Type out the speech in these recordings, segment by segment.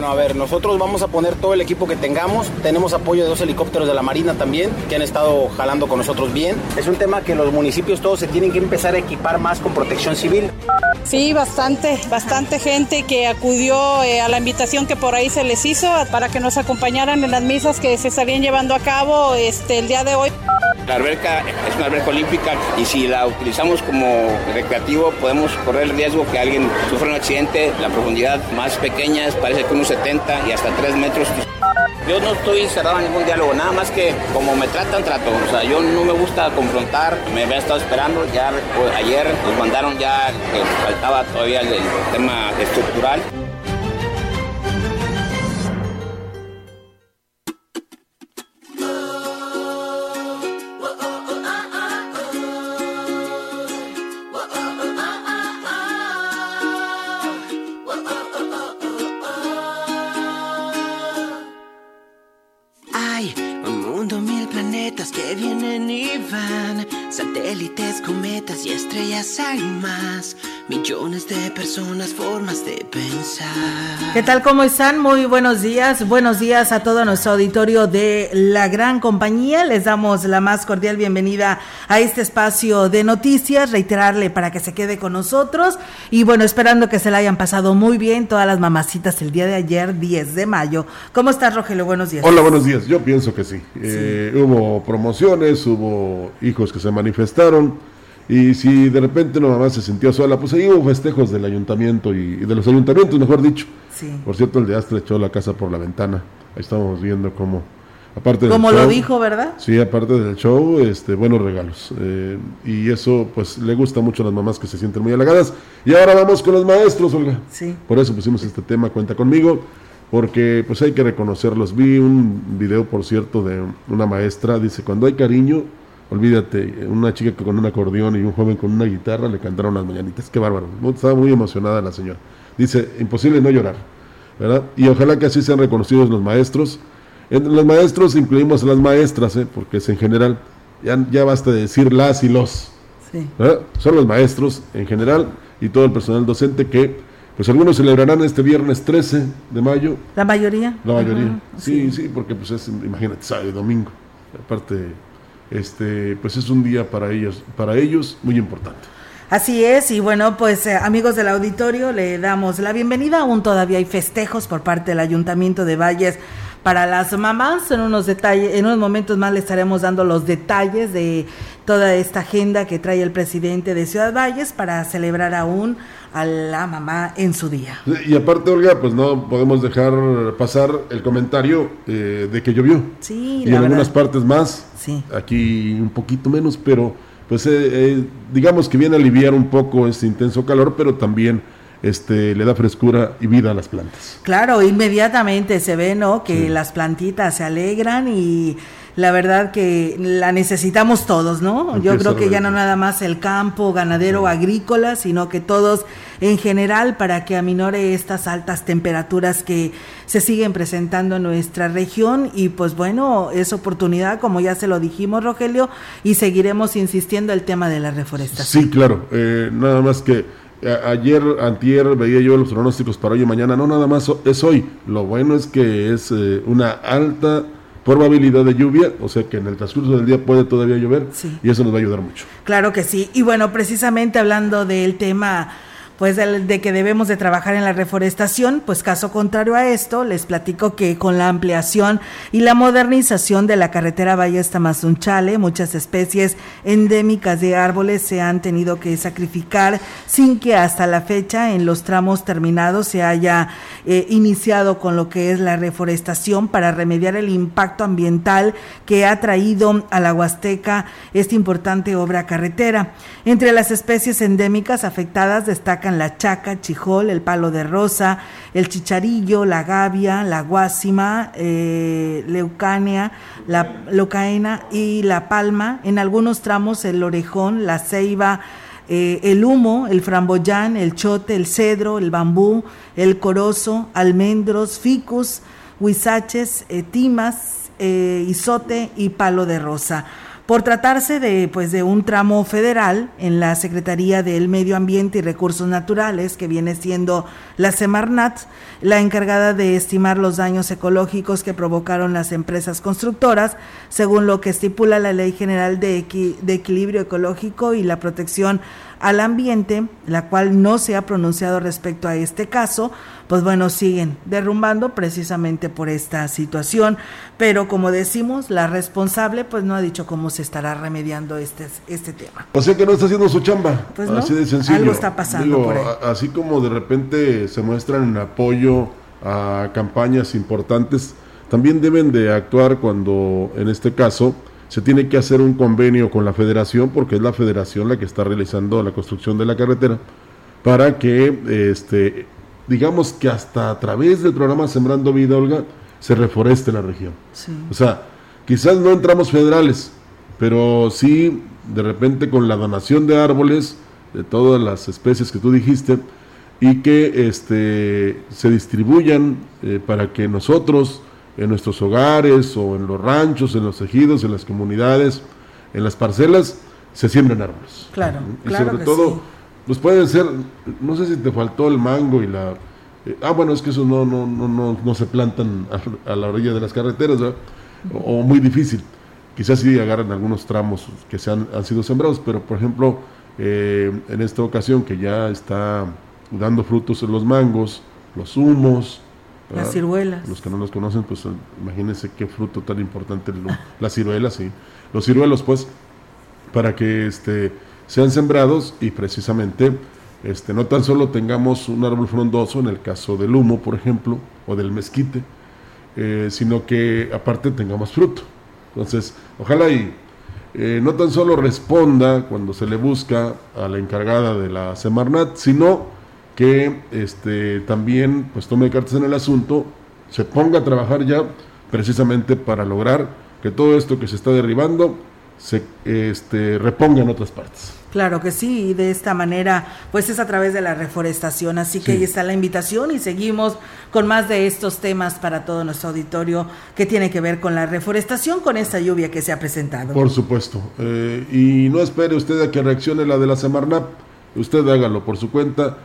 Bueno, a ver, nosotros vamos a poner todo el equipo que tengamos. Tenemos apoyo de dos helicópteros de la Marina también, que han estado jalando con nosotros bien. Es un tema que los municipios todos se tienen que empezar a equipar más con protección civil. Sí, bastante, bastante gente que acudió eh, a la invitación que por ahí se les hizo para que nos acompañaran en las misas que se estarían llevando a cabo este, el día de hoy. La alberca es una alberca olímpica y si la utilizamos como recreativo podemos correr el riesgo que alguien sufra un accidente. La profundidad más pequeña parece que unos 70 y hasta 3 metros. Yo no estoy cerrado a ningún diálogo, nada más que como me tratan, trato. O sea, yo no me gusta confrontar, me había estado esperando, ya pues, ayer nos mandaron ya que faltaba todavía el, el tema estructural. Hay un mundo, mil planetas que vienen y van. Satélites, cometas y estrellas hay más. Millones de personas, formas de pensar. ¿Qué tal? ¿Cómo están? Muy buenos días. Buenos días a todo nuestro auditorio de la gran compañía. Les damos la más cordial bienvenida a este espacio de noticias. Reiterarle para que se quede con nosotros. Y bueno, esperando que se la hayan pasado muy bien todas las mamacitas el día de ayer, 10 de mayo. ¿Cómo estás, Rogelio? Buenos días. Hola, buenos días. Yo pienso que sí. Eh, hubo promociones, hubo hijos que se manifestaron. Y si de repente una mamá se sintió sola, pues ahí hubo festejos del ayuntamiento y, y de los ayuntamientos, mejor dicho. Sí. Por cierto, el de Astra echó la casa por la ventana. Ahí estamos viendo cómo, aparte del Como lo show- dijo, ¿verdad? Sí, aparte del show, este, buenos regalos. Eh, y eso, pues, le gusta mucho a las mamás que se sienten muy halagadas. Y ahora vamos con los maestros, Olga. Sí. Por eso pusimos este tema, cuenta conmigo, porque pues hay que reconocerlos. Vi un video, por cierto, de una maestra, dice, cuando hay cariño, olvídate, una chica con un acordeón y un joven con una guitarra le cantaron las mañanitas. Qué bárbaro. Estaba muy emocionada la señora. Dice, imposible no llorar, ¿verdad? Y ojalá que así sean reconocidos los maestros. Entre los maestros incluimos a las maestras, ¿eh? porque es en general, ya, ya basta de decir las y los. Son los maestros en general y todo el personal docente que, pues algunos celebrarán este viernes 13 de mayo, La mayoría. la mayoría. Ajá, sí, sí, porque pues es, imagínate, sábado y domingo. Aparte, este, pues es un día para ellos, para ellos muy importante. Así es, y bueno, pues eh, amigos del auditorio, le damos la bienvenida. Aún todavía hay festejos por parte del Ayuntamiento de Valles para las mamás. En unos detalles, en unos momentos más le estaremos dando los detalles de toda esta agenda que trae el presidente de Ciudad Valles para celebrar aún a la mamá en su día. Y aparte, Olga, pues no podemos dejar pasar el comentario eh, de que llovió. Sí, y en algunas partes más, Sí. aquí un poquito menos, pero pues eh, eh, digamos que viene a aliviar un poco este intenso calor, pero también este le da frescura y vida a las plantas. Claro, inmediatamente se ve, ¿no? Que las plantitas se alegran y la verdad que la necesitamos todos, ¿no? Yo creo que ya no nada más el campo, ganadero, agrícola, sino que todos en general para que aminore estas altas temperaturas que se siguen presentando en nuestra región y pues bueno, es oportunidad, como ya se lo dijimos, Rogelio, y seguiremos insistiendo el tema de la reforestación. Sí, claro, eh, nada más que ayer, antier, veía yo los pronósticos para hoy y mañana, no nada más es hoy, lo bueno es que es eh, una alta probabilidad de lluvia, o sea que en el transcurso del día puede todavía llover Sí. y eso nos va a ayudar mucho. Claro que sí. Y bueno, precisamente hablando del tema pues de, que debemos de trabajar en la reforestación, pues caso contrario a esto, les platico que con la ampliación y la modernización de la carretera Valle Tamazunchale, muchas especies endémicas de árboles se han tenido que sacrificar sin que hasta la fecha en los tramos terminados se haya eh, iniciado con lo que es la reforestación para remediar el impacto ambiental que ha traído a la Huasteca esta importante obra carretera. Entre las especies endémicas afectadas destacan la chaca, chijol, el palo de rosa, el chicharillo, la gavia, la guásima, eh, leucania, la locaena y la palma. En algunos tramos el orejón, la ceiba, eh, el humo, el framboyán, el chote, el cedro, el bambú, el corozo, almendros, ficus, huizaches, eh, timas, isote y palo de rosa por tratarse de, pues, de un tramo federal en la Secretaría del Medio Ambiente y Recursos Naturales, que viene siendo la Semarnat, la encargada de estimar los daños ecológicos que provocaron las empresas constructoras, según lo que estipula la Ley General de, de Equilibrio Ecológico y la Protección al ambiente, la cual no se ha pronunciado respecto a este caso, pues bueno, siguen derrumbando precisamente por esta situación, pero como decimos, la responsable pues no ha dicho cómo se estará remediando este, este tema. O sea que no está haciendo su chamba, pues así de sencillo. Algo está pasando por ahí. Así como de repente se muestran en apoyo a campañas importantes, también deben de actuar cuando, en este caso, se tiene que hacer un convenio con la federación, porque es la federación la que está realizando la construcción de la carretera, para que, este, digamos que hasta a través del programa Sembrando Vida, Olga, se reforeste la región. O sea, quizás no entramos federales, pero sí, de repente con la donación de árboles, de todas las especies que tú dijiste, y que este, se distribuyan eh, para que nosotros en nuestros hogares o en los ranchos, en los ejidos, en las comunidades, en las parcelas, se siembran árboles. Claro, y sobre todo, pues pueden ser, no sé si te faltó el mango y la... Eh, ah, bueno, es que eso no, no, no, no, no se plantan a, la orilla de las carreteras, o, muy difícil. Quizás sí agarran algunos tramos que se han, han sido sembrados, pero por ejemplo, eh, en esta ocasión que ya está dando frutos en los mangos, los humos, las ciruelas. Los que no los conocen, pues imagínense qué fruto tan importante las ciruelas, sí. Los ciruelos, pues, para que este, sean sembrados y precisamente este, no tan solo tengamos un árbol frondoso, en el caso del humo, por ejemplo, o del mezquite, eh, sino que aparte tengamos fruto. Entonces, ojalá y eh, no tan solo responda cuando se le busca a la encargada de la Semarnat, sino que este, también pues tome cartas en el asunto, se ponga a trabajar ya precisamente para lograr que todo esto que se está derribando se este, reponga en otras partes. Claro que sí, y de esta manera, pues es a través de la reforestación. Así que ahí está la invitación y seguimos con más de estos temas para todo nuestro auditorio que tiene que ver con la reforestación, con esta lluvia que se ha presentado. Por supuesto. Eh, y no espere usted a que reaccione la de la Semarnap, usted hágalo por su cuenta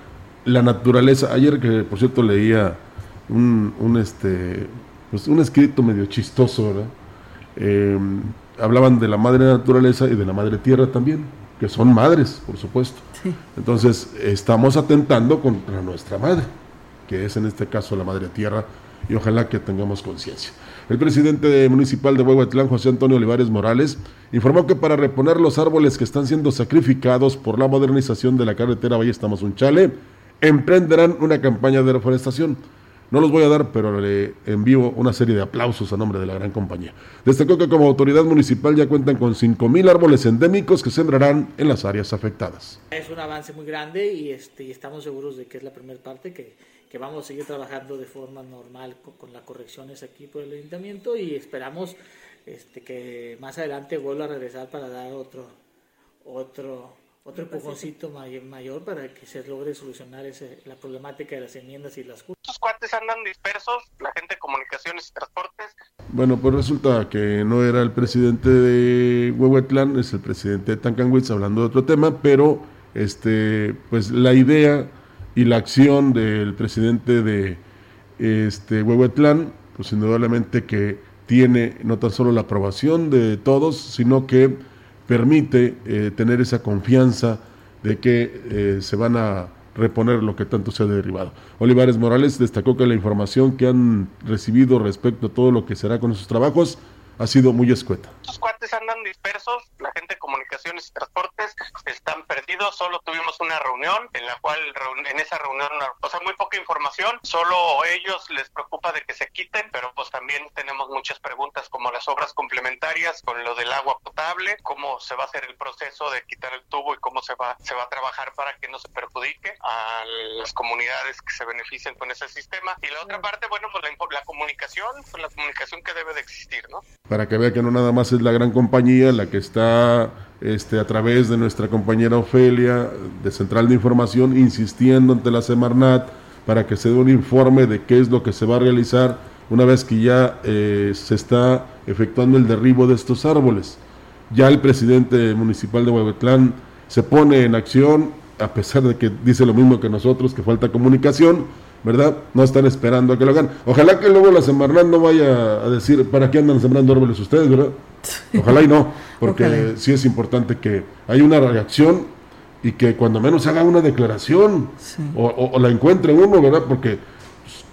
la naturaleza. Ayer que por cierto leía un, un este pues un escrito medio chistoso, ¿verdad? Em, hablaban de la madre naturaleza y de la madre tierra también, que son madres, por supuesto. Entonces, estamos atentando contra nuestra madre, que es en este caso la madre tierra, y ojalá que tengamos conciencia. El presidente municipal de Huehuetlán, José Antonio Olivares Morales, informó que para reponer los árboles que están siendo sacrificados por la modernización de la carretera Valle Chale emprenderán una campaña de reforestación. No los voy a dar, pero le envío una serie de aplausos a nombre de la gran compañía. Destacó que como autoridad municipal ya cuentan con 5.000 árboles endémicos que sembrarán en las áreas afectadas. Es un avance muy grande y, este, estamos seguros de que es la primera parte, que, que, vamos a seguir trabajando de forma normal con, con las correcciones aquí por el ayuntamiento y esperamos este, que más adelante vuelva a regresar para dar otro, otro otro empujoncito mayor, para que se logre solucionar ese, la problemática de las enmiendas y las Estos cuates andan dispersos, la gente de comunicaciones y transportes. Bueno, pues resulta que no era el presidente de Huehuetlán, es el presidente de Tancanwitz hablando de otro tema, pero este, pues la idea y la acción del presidente de este Huehuetlán, pues indudablemente que tiene no tan solo la aprobación de todos, sino que permite eh, tener esa confianza de que eh, se van a reponer lo que tanto se ha derribado. Olivares Morales destacó que la información que han recibido respecto a todo lo que será con sus trabajos ha sido muy escueta. Estos cuates andan dispersos, la gente de comunicaciones y transportes están perdidos, solo tuvimos una reunión en la cual en esa reunión, o sea, muy poca información, solo ellos les preocupa de que se quiten, pero pues también tenemos muchas preguntas como las obras complementarias con lo del agua potable, cómo se va a hacer el proceso de quitar el tubo y cómo se va se va a trabajar para que no se perjudique a las comunidades que se beneficien con ese sistema y la otra parte, bueno, pues la, la comunicación, pues la comunicación que debe de existir, ¿no? Para que vea que no nada más es la gran compañía la que está este, a través de nuestra compañera Ofelia de Central de Información insistiendo ante la Semarnat para que se dé un informe de qué es lo que se va a realizar una vez que ya eh, se está efectuando el derribo de estos árboles. Ya el presidente municipal de Huehuetlán se pone en acción, a pesar de que dice lo mismo que nosotros, que falta comunicación, ¿verdad? No están esperando a que lo hagan. Ojalá que luego la Semarnat no vaya a decir, ¿para qué andan sembrando árboles ustedes, verdad? Ojalá y no, porque sí es importante que haya una reacción y que cuando menos haga una declaración o, o, la encuentre uno, ¿verdad? Porque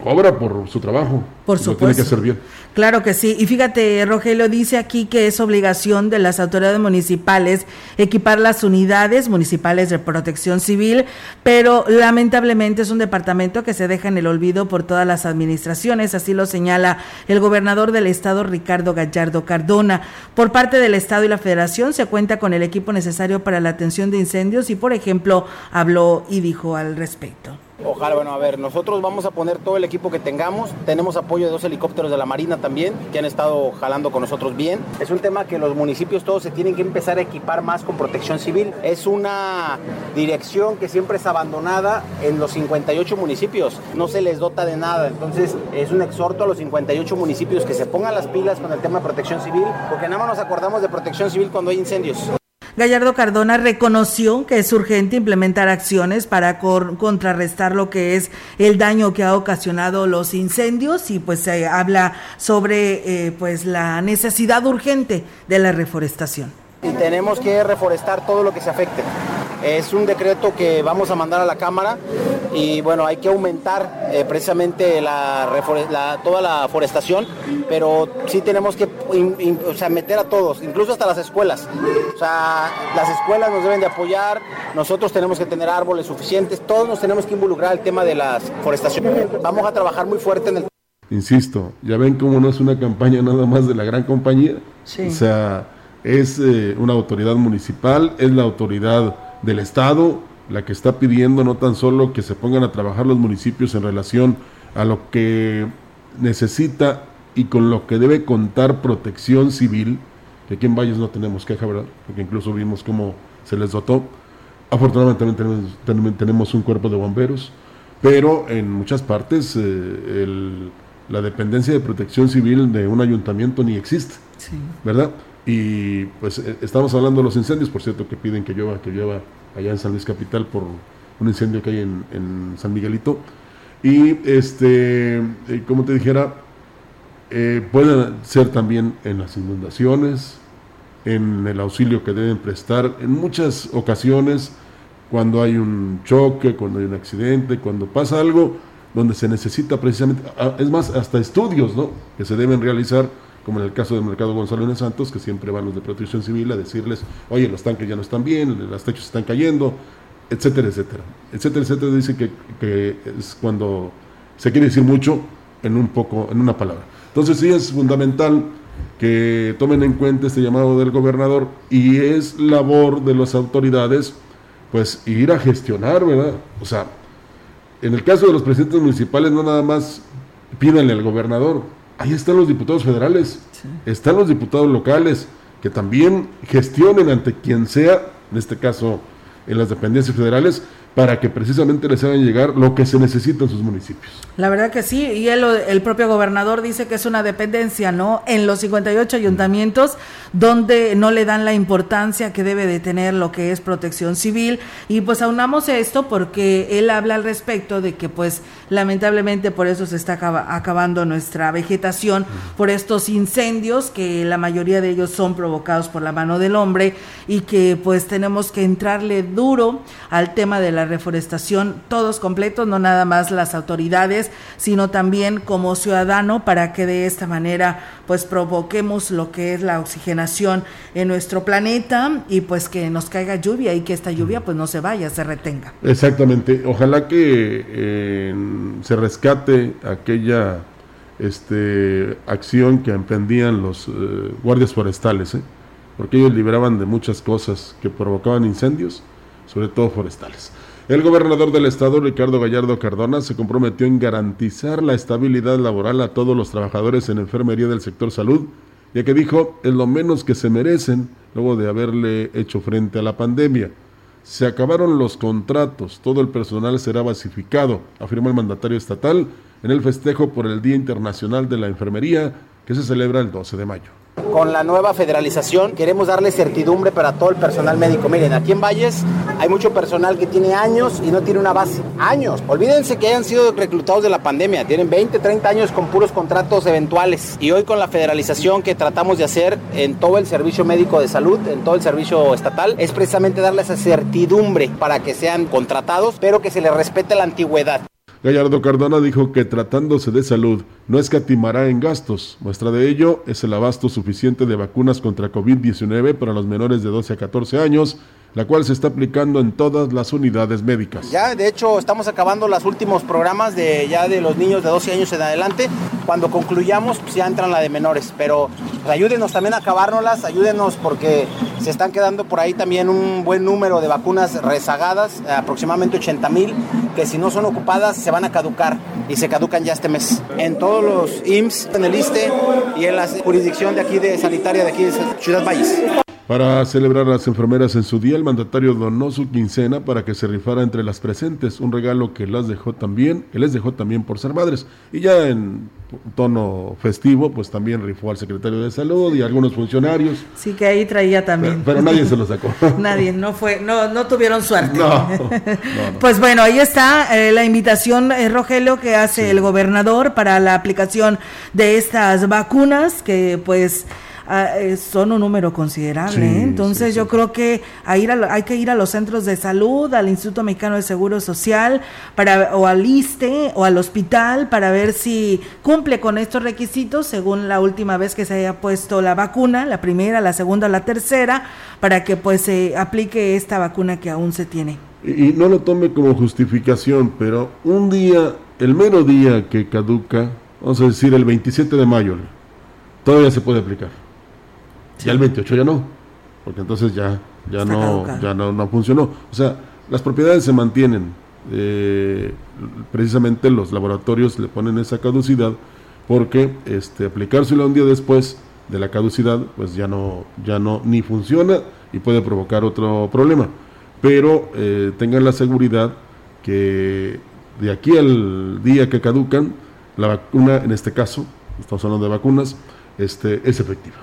cobra por su trabajo. Por supuesto. tiene que hacer bien. Claro que sí. Y fíjate, Rogelio dice aquí que es obligación de las autoridades municipales equipar las unidades municipales de protección civil, pero lamentablemente es un departamento que se deja en el olvido por todas las administraciones, así lo señala el gobernador del estado, Ricardo Gallardo Cardona. Por parte del estado y la federación se cuenta con el equipo necesario para la atención de incendios y, por ejemplo, habló y dijo al respecto. Ojalá, bueno, a ver, nosotros vamos a poner todo el equipo que tengamos. Tenemos apoyo de dos helicópteros de la Marina también, que han estado jalando con nosotros bien. Es un tema que los municipios todos se tienen que empezar a equipar más con protección civil. Es una dirección que siempre es abandonada en los 58 municipios. No se les dota de nada. Entonces, es un exhorto a los 58 municipios que se pongan las pilas con el tema de protección civil, porque nada más nos acordamos de protección civil cuando hay incendios. Gallardo Cardona reconoció que es urgente implementar acciones para contrarrestar lo que es el daño que ha ocasionado los incendios y pues se habla sobre eh, pues la necesidad urgente de la reforestación. Y tenemos que reforestar todo lo que se afecte. Es un decreto que vamos a mandar a la Cámara y bueno, hay que aumentar eh, precisamente la, toda la forestación, pero sí tenemos que meter a todos, incluso hasta las escuelas. O sea, las escuelas nos deben de apoyar, nosotros tenemos que tener árboles suficientes, todos nos tenemos que involucrar al tema de la forestación. Vamos a trabajar muy fuerte en el... Insisto, ya ven cómo no es una campaña nada más de la gran compañía. O sea, es eh, una autoridad municipal, es la autoridad del Estado, la que está pidiendo no tan solo que se pongan a trabajar los municipios en relación a lo que necesita y con lo que debe contar protección civil, que aquí en Valles no tenemos queja, ¿verdad? Porque incluso vimos cómo se les dotó. Afortunadamente también tenemos, un cuerpo de bomberos, pero en muchas partes eh, la dependencia de protección civil de un ayuntamiento ni existe, ¿verdad? Y pues eh, estamos hablando de los incendios, por cierto, que piden que llueva, que llueva allá en San Luis Capital por un incendio que hay en, San Miguelito. Y este, eh, como te dijera, eh, pueden ser también en las inundaciones, en el auxilio que deben prestar, en muchas ocasiones, cuando hay un choque, cuando hay un accidente, cuando pasa algo donde se necesita precisamente, ah, es más, hasta estudios ¿no? que se deben realizar como en el caso del mercado Gonzalo de Santos, que siempre van los de protección civil a decirles, oye, los tanques ya no están bien, los techos están cayendo, etcétera, etcétera. Etcétera, etcétera, dice que, que es cuando se quiere decir mucho en un poco, en una palabra. Entonces sí es fundamental que tomen en cuenta este llamado del gobernador y es labor de las autoridades pues ir a gestionar, ¿verdad? O sea, en el caso de los presidentes municipales no nada más pídanle al gobernador, ahí están los diputados federales, están los diputados locales, que también gestionen ante quien sea, en este caso en las dependencias federales, para que precisamente les hagan llegar lo que se necesita en sus municipios. La verdad que sí, y él, el propio gobernador dice que es una dependencia, ¿no? En los 58 ayuntamientos donde no le dan la importancia que debe de tener lo que es protección civil y pues aunamos esto porque él habla al respecto de que pues lamentablemente por eso se está acabando nuestra vegetación por estos incendios que la mayoría de ellos son provocados por la mano del hombre y que pues tenemos que entrarle duro al tema de la la reforestación, todos completos, no nada más las autoridades, sino también como ciudadano para que de esta manera pues provoquemos lo que es la oxigenación en nuestro planeta y pues que nos caiga lluvia y que esta lluvia pues no se vaya, se retenga. Exactamente, ojalá que eh, se rescate aquella este, acción que emprendían los eh, guardias forestales, ¿eh? porque ellos liberaban de muchas cosas que provocaban incendios, sobre todo forestales. El gobernador del estado, Ricardo Gallardo Cardona, se comprometió en garantizar la estabilidad laboral a todos los trabajadores en enfermería del sector salud, ya que dijo, es lo menos que se merecen luego de haberle hecho frente a la pandemia. Se acabaron los contratos, todo el personal será basificado, afirmó el mandatario estatal en el festejo por el Día Internacional de la Enfermería que se celebra el 12 de mayo. Con la nueva federalización queremos darle certidumbre para todo el personal médico. Miren, aquí en Valles hay mucho personal que tiene años y no tiene una base. Años. Olvídense que hayan sido reclutados de la pandemia. Tienen 20, 30 años con puros contratos eventuales. Y hoy con la federalización que tratamos de hacer en todo el servicio médico de salud, en todo el servicio estatal, es precisamente darle esa certidumbre para que sean contratados, pero que se les respete la antigüedad. Gallardo Cardona dijo que tratándose de salud no escatimará en gastos. Muestra de ello es el abasto suficiente de vacunas contra COVID-19 para los menores de 12 a 14 años la cual se está aplicando en todas las unidades médicas. Ya, de hecho, estamos acabando los últimos programas de ya de los niños de 12 años en adelante. Cuando concluyamos, pues ya entran la de menores. Pero ayúdenos también a acabárnoslas, ayúdenos porque se están quedando por ahí también un buen número de vacunas rezagadas, aproximadamente 80 mil, que si no son ocupadas se van a caducar y se caducan ya este mes. En todos los IMSS, en el ISTE y en la jurisdicción de aquí de sanitaria de aquí de Ciudad Valles. Para celebrar a las enfermeras en su día, el mandatario donó su quincena para que se rifara entre las presentes, un regalo que las dejó también, que les dejó también por ser madres. Y ya en tono festivo, pues también rifó al secretario de salud y algunos funcionarios. Sí, que ahí traía también. Pero, nadie se lo sacó. nadie, no fue, no, no tuvieron suerte. No, Pues bueno, ahí está eh, la invitación, eh, Rogelio, que hace el gobernador para la aplicación de estas vacunas, que pues eh, son un número considerable. ¿eh? Entonces yo creo que hay que ir a los centros de salud, al Instituto Mexicano de Seguro Social, para, o al ISTE o al hospital para ver si cumple con estos requisitos según la última vez que se haya puesto la vacuna, la primera, la segunda, la tercera, para que pues se aplique esta vacuna que aún se tiene. Y, no lo tome como justificación, pero un día, el mero día que caduca, vamos a decir el 27 de mayo, todavía se puede aplicar. Ya el 28 ya no, porque entonces ya, ya, no, ya no, no, funcionó. O sea, las propiedades se mantienen. Eh, precisamente los laboratorios le ponen esa caducidad porque este, aplicárselo un día después de la caducidad, pues ya no, ya no ni funciona y puede provocar otro problema. Pero eh, tengan la seguridad que de aquí al día que caducan, la vacuna, en este caso, estamos hablando de vacunas, este, es efectiva.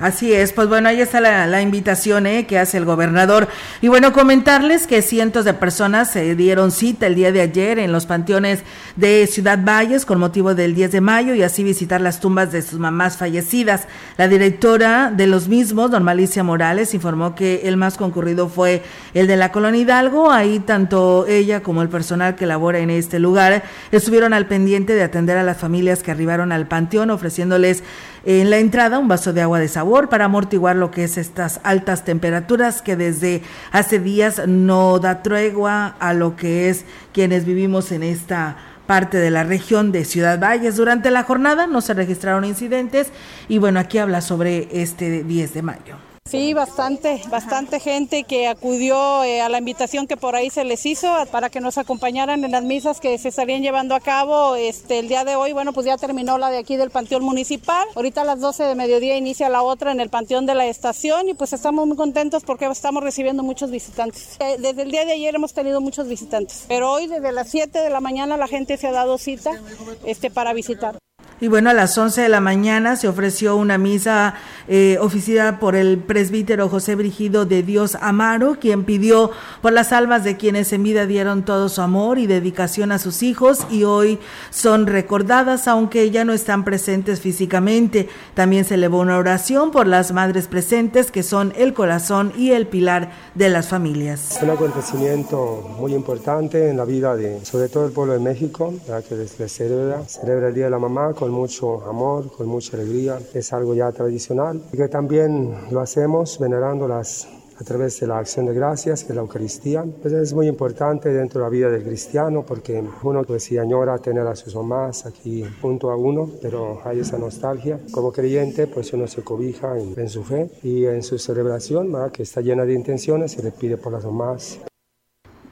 Así es, pues bueno, ahí está la, invitación ¿eh? que hace el gobernador. Y bueno, comentarles que cientos de personas se dieron cita el día de ayer en los panteones de Ciudad Valles con motivo del 10 de mayo y así visitar las tumbas de sus mamás fallecidas. La directora de los mismos, Normalicia Morales, informó que el más concurrido fue el de la Colonia Hidalgo. Ahí tanto ella como el personal que labora en este lugar estuvieron al pendiente de atender a las familias que arribaron al panteón ofreciéndoles en la entrada un vaso de agua de sabor para amortiguar lo que es estas altas temperaturas que desde hace días no da tregua a lo que es quienes vivimos en esta parte de la región de Ciudad Valles. Durante la jornada no se registraron incidentes y bueno, aquí habla sobre este 10 de mayo. Sí, bastante, bastante gente que acudió eh, a la invitación que por ahí se les hizo para que nos acompañaran en las misas que se estarían llevando a cabo este, el día de hoy. Bueno, pues ya terminó la de aquí del Panteón Municipal. Ahorita a las 12 de mediodía inicia la otra en el Panteón de la Estación y pues estamos muy contentos porque estamos recibiendo muchos visitantes. Eh, desde el día de ayer hemos tenido muchos visitantes, pero hoy desde las 7 de la mañana la gente se ha dado cita este, para visitar. Y bueno, a las 11 de la mañana se ofreció una misa eh, oficiada por el presbítero José Brigido de Dios Amaro, quien pidió por las almas de quienes en vida dieron todo su amor y dedicación a sus hijos y hoy son recordadas, aunque ya no están presentes físicamente. También se elevó una oración por las madres presentes, que son el corazón y el pilar de las familias. Un acontecimiento muy importante en la vida de, sobre todo el pueblo de México, que se celebra el Día de la Mamá con mucho amor, con mucha alegría. Es algo ya tradicional y que también lo hacemos venerando las a través de la acción de gracias, que es la Eucaristía. Pues es muy importante dentro de la vida del cristiano porque uno pues sí añora tener a sus mamás aquí junto a uno, pero hay esa nostalgia. Como creyente pues uno se cobija en, su fe y en su celebración que está llena de intenciones, se le pide por las mamás.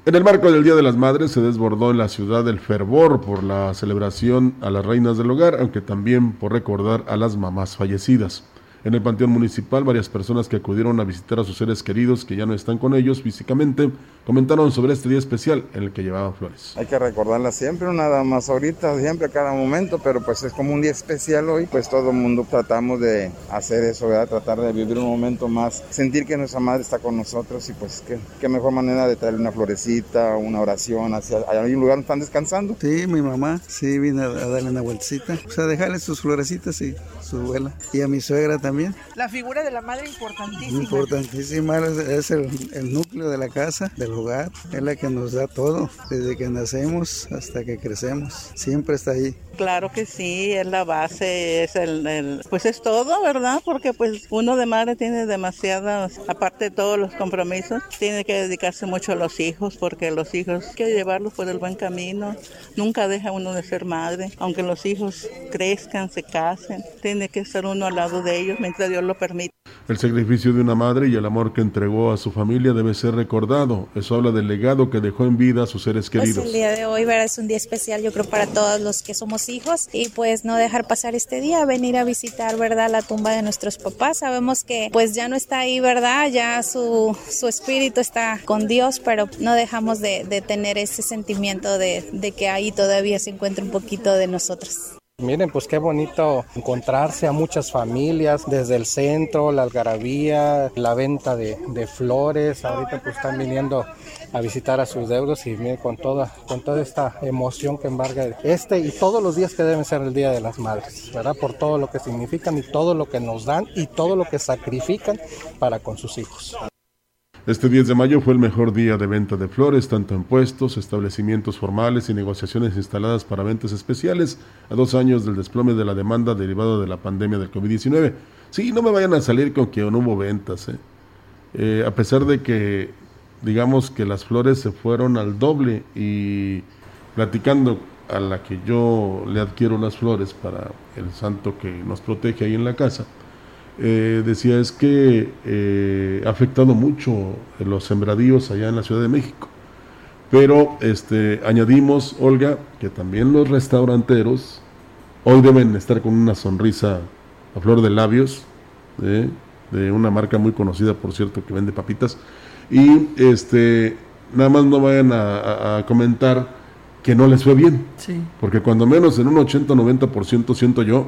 En el marco del Día de las Madres se desbordó en la ciudad el fervor por la celebración a las reinas del hogar, aunque también por recordar a las mamás fallecidas. En el Panteón Municipal, varias personas que acudieron a visitar a sus seres queridos que ya no están con ellos físicamente comentaron sobre este día especial en el que llevaban flores. Hay que recordarla siempre, nada más ahorita, siempre a cada momento, pero pues es como un día especial hoy, pues todo el mundo tratamos de hacer eso, ¿verdad? Tratar de vivir un momento más, sentir que nuestra madre está con nosotros y pues qué, qué mejor manera de traerle una florecita, una oración hacia hay un lugar donde están descansando. Sí, mi mamá, sí, vine a darle una vueltecita, o sea, dejarle sus florecitas y su abuela. Y a mi suegra también. La figura de la madre importantísima. Importantísima, es el, el núcleo de la casa, del hogar, es la que nos da todo, desde que nacemos hasta que crecemos, siempre está ahí. Claro que sí, es la base, es el, pues es todo, ¿verdad? Porque pues uno de madre tiene demasiadas, aparte de todos los compromisos, tiene que dedicarse mucho a los hijos, porque los hijos hay que llevarlos por el buen camino. Nunca deja uno de ser madre, aunque los hijos crezcan, se casen, tiene que estar uno al lado de ellos mientras Dios lo permite. El sacrificio de una madre y el amor que entregó a su familia debe ser recordado. Eso habla del legado que dejó en vida a sus seres queridos. Pues el día de hoy ¿verdad? es un día especial, yo creo, para todos los que somos hijos y pues no dejar pasar este día, venir a visitar, ¿verdad?, la tumba de nuestros papás. Sabemos que pues ya no está ahí, ¿verdad? Ya su, su espíritu está con Dios, pero no dejamos de, de tener ese sentimiento de, de que ahí todavía se encuentra un poquito de nosotros. Miren, pues qué bonito encontrarse a muchas familias desde el centro, la algarabía, la venta de, de flores. Ahorita pues están viniendo a visitar a sus deudos y miren con toda, con toda esta emoción que embarga este y todos los días que deben ser el Día de las Madres, ¿verdad? Por todo lo que significan y todo lo que nos dan y todo lo que sacrifican para con sus hijos. Este 10 de mayo fue el mejor día de venta de flores, tanto en puestos, establecimientos formales y negociaciones instaladas para ventas especiales, a dos años del desplome de la demanda derivada de la pandemia del COVID-19. Sí, no me vayan a salir con que no hubo ventas. ¿eh? Eh, a pesar de que, digamos que las flores se fueron al doble y platicando a la que yo le adquiero las flores para el santo que nos protege ahí en la casa, eh, decía es que eh, ha afectado mucho los sembradíos allá en la Ciudad de México. Pero este, añadimos, Olga, que también los restauranteros hoy deben estar con una sonrisa a flor de labios, ¿eh? de una marca muy conocida, por cierto, que vende papitas. Y este, nada más no vayan a, a comentar que no les fue bien. Sí. Porque cuando menos en un 80-90% siento yo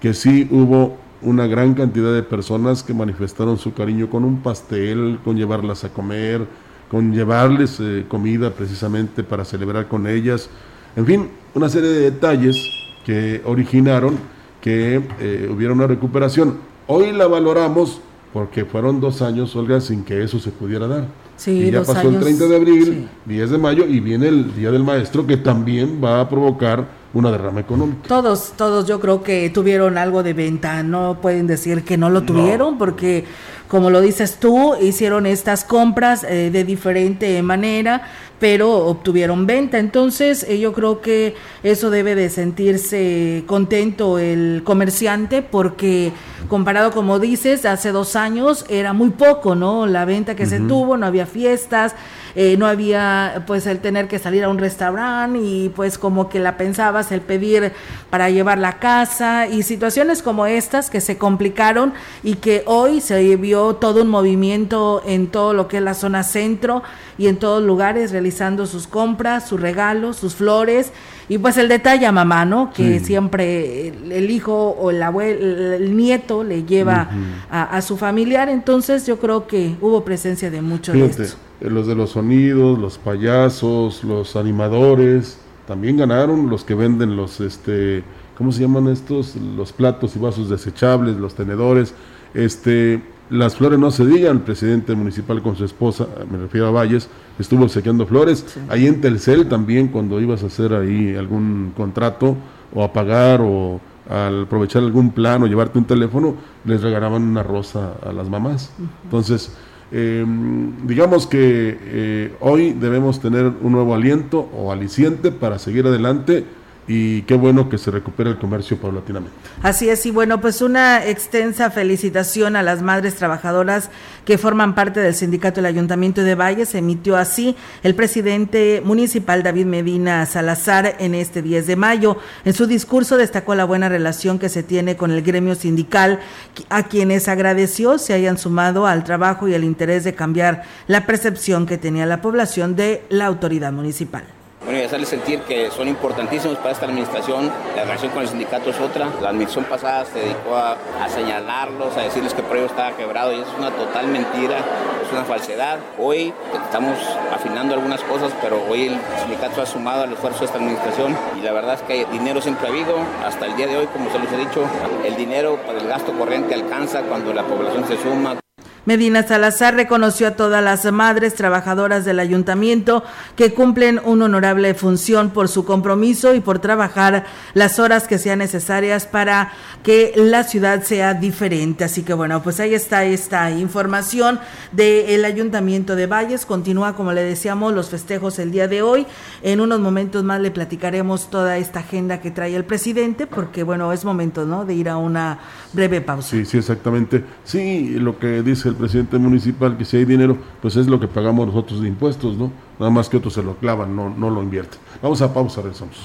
que sí hubo una gran cantidad de personas que manifestaron su cariño con un pastel, con llevarlas a comer, con llevarles eh, comida precisamente para celebrar con ellas. En fin, una serie de detalles que originaron que eh, hubiera una recuperación. Hoy la valoramos porque fueron dos años, Olga, sin que eso se pudiera dar. Sí, y ya pasó el años, 30 de abril, 10 de mayo y viene el Día del Maestro que también va a provocar una derrama económica. Todos, todos yo creo que tuvieron algo de venta, no pueden decir que no lo tuvieron porque como lo dices tú, hicieron estas compras eh, de diferente manera, pero obtuvieron venta. Entonces, eh, yo creo que eso debe de sentirse contento el comerciante porque comparado, como dices, hace dos años era muy poco, ¿no? La venta que se tuvo, no había fiestas, eh, no había pues el tener que salir a un restaurante y pues como que la pensabas el pedir para llevar la casa y situaciones como estas que se complicaron y que hoy se vio todo un movimiento en todo lo que es la zona centro y en todos lugares realizando sus compras, sus regalos, sus flores y pues el detalle a mamá, ¿no? Que siempre el, hijo o el abuelo, el nieto le lleva a, su familiar, entonces yo creo que hubo presencia de muchos de estos. Eh, los de los sonidos, los payasos, los animadores, también ganaron los que venden los, este, ¿cómo se llaman estos? Los platos y vasos desechables, los tenedores, este, las flores no se digan, el presidente municipal con su esposa, me refiero a Valles, estuvo obsequiando flores. Ahí en Telcel también, cuando ibas a hacer ahí algún contrato o a pagar o al aprovechar algún plan o llevarte un teléfono, les regalaban una rosa a las mamás. Entonces, em, digamos que eh, hoy debemos tener un nuevo aliento o aliciente para seguir adelante y qué bueno que se recupere el comercio paulatinamente. Así es, y bueno, pues una extensa felicitación a las madres trabajadoras que forman parte del sindicato del Ayuntamiento de Valles. Emitió así el presidente municipal David Medina Salazar en este 10 de mayo. En su discurso destacó la buena relación que se tiene con el gremio sindical, a quienes agradeció se hayan sumado al trabajo y el interés de cambiar la percepción que tenía la población de la autoridad municipal. Bueno, y hacerles sentir que son importantísimos para esta administración. La relación con el sindicato es otra. La administración pasada se dedicó a, señalarlos, a decirles que el proyecto estaba quebrado y eso es una total mentira, es una falsedad. Hoy estamos afinando algunas cosas, pero hoy el sindicato ha sumado al esfuerzo de esta administración y la verdad es que dinero siempre ha habido. Hasta el día de hoy, como se los he dicho, el dinero para el gasto corriente alcanza cuando la población se suma, Medina Salazar reconoció a todas las madres trabajadoras del ayuntamiento que cumplen una honorable función por su compromiso y por trabajar las horas que sean necesarias para que la ciudad sea diferente. Así que bueno, pues ahí está esta información del ayuntamiento de Valles. Continúa, como le decíamos, los festejos el día de hoy. En unos momentos más le platicaremos toda esta agenda que trae el presidente, porque bueno, es momento, ¿no? De ir a una breve pausa. Sí, sí, exactamente. Sí, lo que dice el presidente municipal, que si hay dinero, pues es lo que pagamos nosotros de impuestos, ¿no? Nada más que otros se lo clavan, no, no lo invierten. Vamos a pausa, regresamos.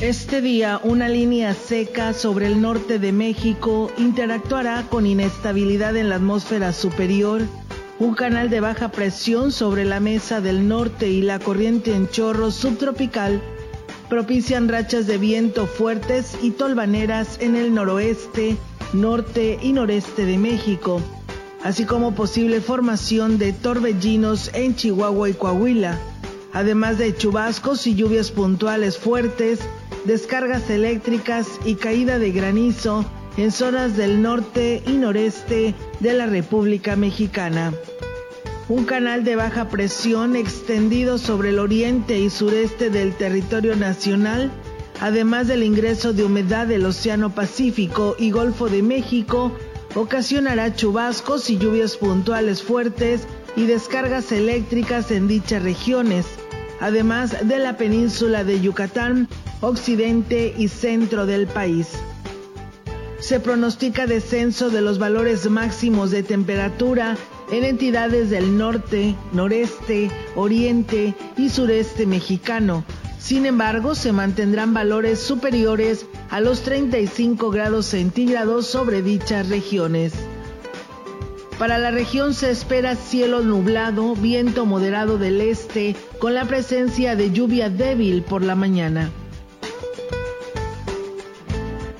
Este día, una línea seca sobre el norte de México interactuará con inestabilidad en la atmósfera superior, un canal de baja presión sobre la mesa del norte y la corriente en chorro subtropical propician rachas de viento fuertes y tolvaneras en el noroeste, norte y noreste de México, así como posible formación de torbellinos en Chihuahua y Coahuila, además de chubascos y lluvias puntuales fuertes, descargas eléctricas y caída de granizo en zonas del norte y noreste de la República Mexicana un canal de baja presión extendido sobre el oriente y sureste del territorio nacional, además del ingreso de humedad del Océano Pacífico y Golfo de México, ocasionará chubascos y lluvias puntuales fuertes y descargas eléctricas en dichas regiones, además de la península de Yucatán, occidente y centro del país. Se pronostica descenso de los valores máximos de temperatura en entidades del norte, noreste, oriente y sureste mexicano. Sin embargo, se mantendrán valores superiores a los 35 grados centígrados sobre dichas regiones. Para la región se espera cielo nublado, viento moderado del este, con la presencia de lluvia débil por la mañana.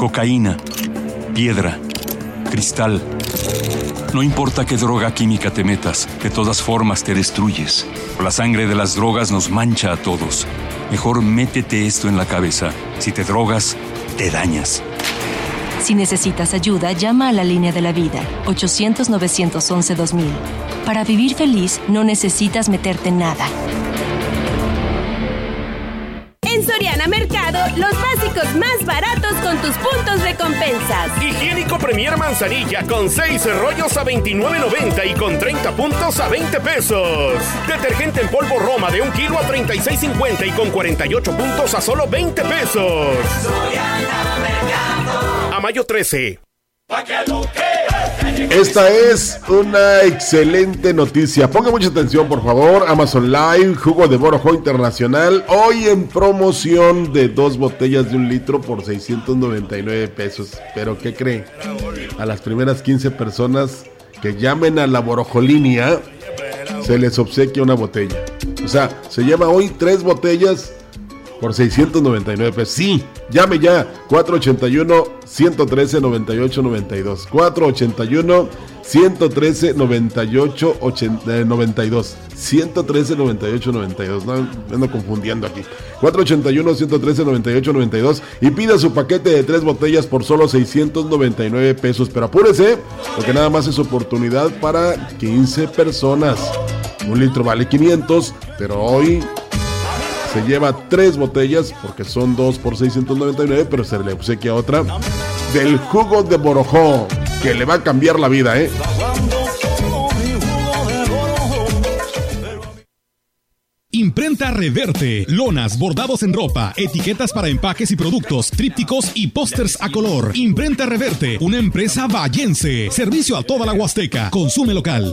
cocaína, piedra Cristal. No importa qué droga química te metas, de todas formas te destruyes. La sangre de las drogas nos mancha a todos. Mejor métete esto en la cabeza. Si te drogas, te dañas. Si necesitas ayuda, llama a la línea de la vida, 800-911-2000. Para vivir feliz, no necesitas meterte en nada. En Soriana Mercado, los básicos más baratos con tus puntos recompensas. Higiénico Premier Manzanilla con 6 rollos a 29.90 y con 30 puntos a 20 pesos. Detergente en polvo Roma de 1 kilo a 36.50 y con 48 puntos a solo 20 pesos. A mayo 13. Esta es una excelente noticia. Ponga mucha atención, por favor. Amazon Live, jugo de Borojo Internacional. Hoy en promoción de dos botellas de un litro por 699 pesos. Pero, ¿qué cree? A las primeras 15 personas que llamen a la Borojolínea, se les obsequia una botella. O sea, se lleva hoy tres botellas por 699 pesos. Sí, llame ya. 481-113-9892. 481-113-9892. 113-9892. No, me ando confundiendo aquí. 481-113-9892. Y pida su paquete de tres botellas por solo 699 pesos. Pero apúrese, porque nada más es oportunidad para 15 personas. Un litro vale 500, pero hoy se lleva tres botellas, porque son dos por 699, pero se le obsequia otra del jugo de Borojó, que le va a cambiar la vida, ¿eh? Imprenta Reverte, lonas, bordados en ropa, etiquetas para empaques y productos, trípticos y pósters a color. Imprenta Reverte, una empresa vallense. Servicio a toda la Huasteca. Consume local.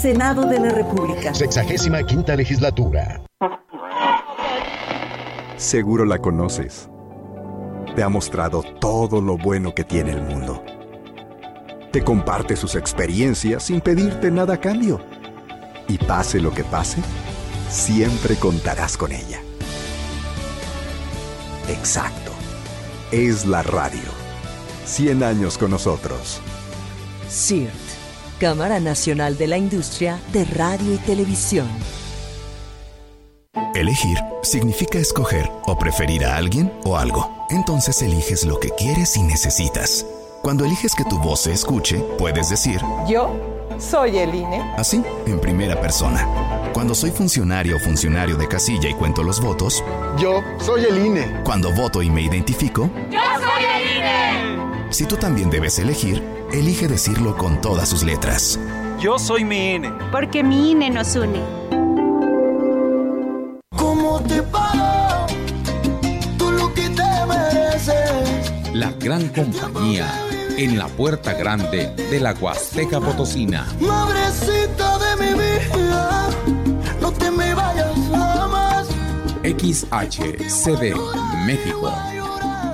Senado de la República. Sexagésima quinta legislatura. Seguro la conoces. Te ha mostrado todo lo bueno que tiene el mundo. Te comparte sus experiencias sin pedirte nada a cambio. Y pase lo que pase, siempre contarás con ella. Exacto. Es la radio. 100 años con nosotros. CIRT, Cámara Nacional de la Industria de Radio y Televisión. Elegir significa escoger o preferir a alguien o algo. Entonces eliges lo que quieres y necesitas. Cuando eliges que tu voz se escuche, puedes decir, Yo soy el INE. así, en primera persona. Cuando soy funcionario o funcionario de casilla y cuento los votos, Yo soy el INE. cuando voto y me identifico, Yo soy el INE. Si tú también debes elegir, elige decirlo con todas sus letras. Yo soy mi INE. Porque mi INE nos une. ¿Cómo te pago? Tú lo que te mereces. La gran compañía en la puerta grande de la Huasteca Potosina. Madrecita de mi vida, no te me vayas jamás. XHCD México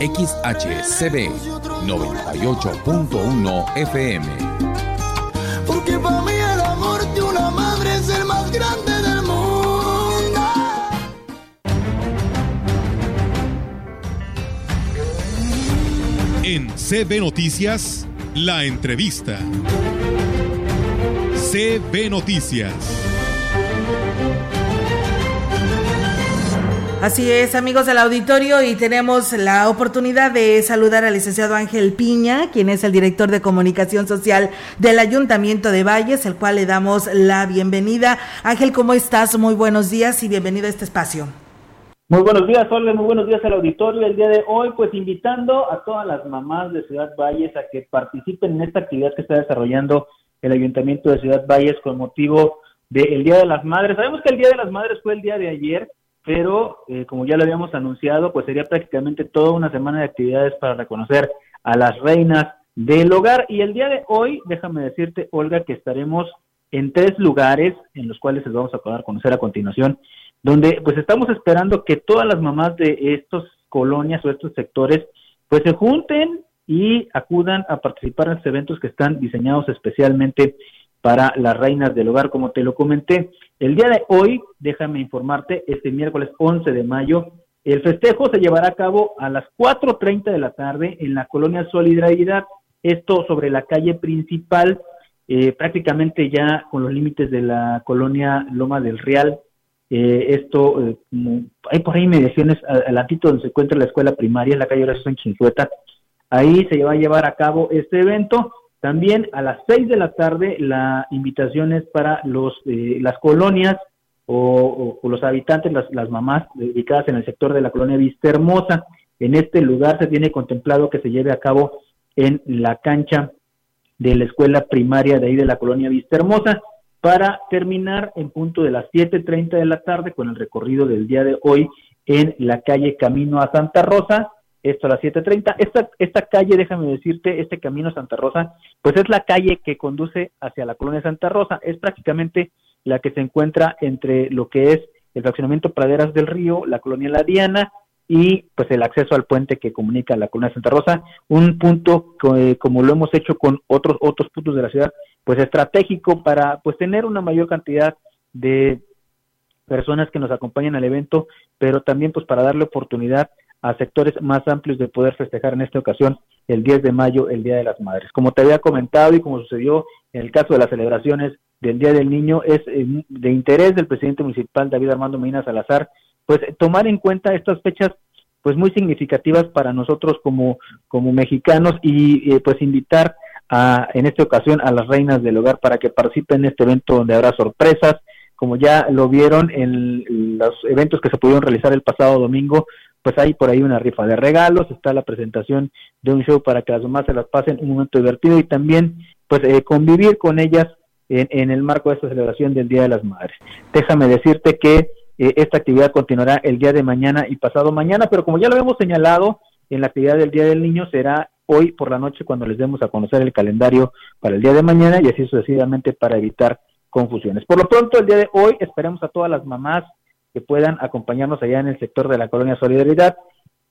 XHCB 98.1 FM. Porque para mí el amor de una madre es el más grande del mundo. En CB Noticias, la entrevista. CB Noticias. Así es, amigos del auditorio, y tenemos la oportunidad de saludar al licenciado Ángel Piña, quien es el director de comunicación social del Ayuntamiento de Valles, el cual le damos la bienvenida. Ángel, ¿cómo estás? Muy buenos días y bienvenido a este espacio. Muy buenos días, Olga, muy buenos días al auditorio. El día de hoy, pues invitando a todas las mamás de Ciudad Valles a que participen en esta actividad que está desarrollando el Ayuntamiento de Ciudad Valles con motivo del Día de las Madres. Sabemos que el Día de las Madres fue el día de ayer, pero eh, como ya lo habíamos anunciado, pues sería prácticamente toda una semana de actividades para reconocer a las reinas del hogar. Y el día de hoy, déjame decirte, Olga, que estaremos en tres lugares en los cuales les vamos a poder conocer a continuación, donde pues estamos esperando que todas las mamás de estos colonias o estos sectores pues se junten y acudan a participar en estos eventos que están diseñados especialmente para las reinas del hogar, como te lo comenté. El día de hoy, déjame informarte, este miércoles 11 de mayo, el festejo se llevará a cabo a las 4.30 de la tarde en la colonia Solidaridad, esto sobre la calle principal, eh, prácticamente ya con los límites de la colonia Loma del Real. Eh, esto, eh, hay por ahí mediaciones adelantito donde se encuentra la escuela primaria, en la calle Horacio en Chinchueta. Ahí se va a llevar a cabo este evento también a las seis de la tarde la invitación es para los, eh, las colonias o, los habitantes, las, las mamás dedicadas en el sector de la colonia Vista Hermosa. En este lugar se tiene contemplado que se lleve a cabo en la cancha de la escuela primaria de ahí de la colonia Vista Hermosa para terminar en punto de las 7.30 de la tarde con el recorrido del día de hoy en la calle Camino a Santa Rosa esto a las 7.30. Esta, esta calle, déjame decirte, este camino Santa Rosa, pues es la calle que conduce hacia la colonia Santa Rosa. Es prácticamente la que se encuentra entre lo que es el fraccionamiento Praderas del Río, la colonia La Diana y pues el acceso al puente que comunica la colonia Santa Rosa, un punto que, como lo hemos hecho con otros otros puntos de la ciudad, pues estratégico para pues tener una mayor cantidad de personas que nos acompañan al evento, pero también pues para darle oportunidad a sectores más amplios de poder festejar en esta ocasión el 10 de mayo, el Día de las Madres. Como te había comentado y como sucedió en el caso de las celebraciones del Día del Niño, es eh, de interés del presidente municipal David Armando Medina Salazar, pues tomar en cuenta estas fechas pues muy significativas para nosotros como, como mexicanos y eh, pues invitar a, en esta ocasión a las reinas del hogar para que participen en este evento donde habrá sorpresas, como ya lo vieron en los eventos que se pudieron realizar el pasado domingo, pues hay por ahí una rifa de regalos, está la presentación de un show para que las mamás se las pasen un momento divertido y también pues eh, convivir con ellas en, el marco de esta celebración del Día de las Madres. Déjame decirte que eh, esta actividad continuará el día de mañana y pasado mañana, pero como ya lo hemos señalado, en la actividad del Día del Niño será hoy por la noche cuando les demos a conocer el calendario para el día de mañana y así sucesivamente para evitar confusiones. Por lo pronto, el día de hoy esperamos a todas las mamás que puedan acompañarnos allá en el sector de la colonia Solidaridad.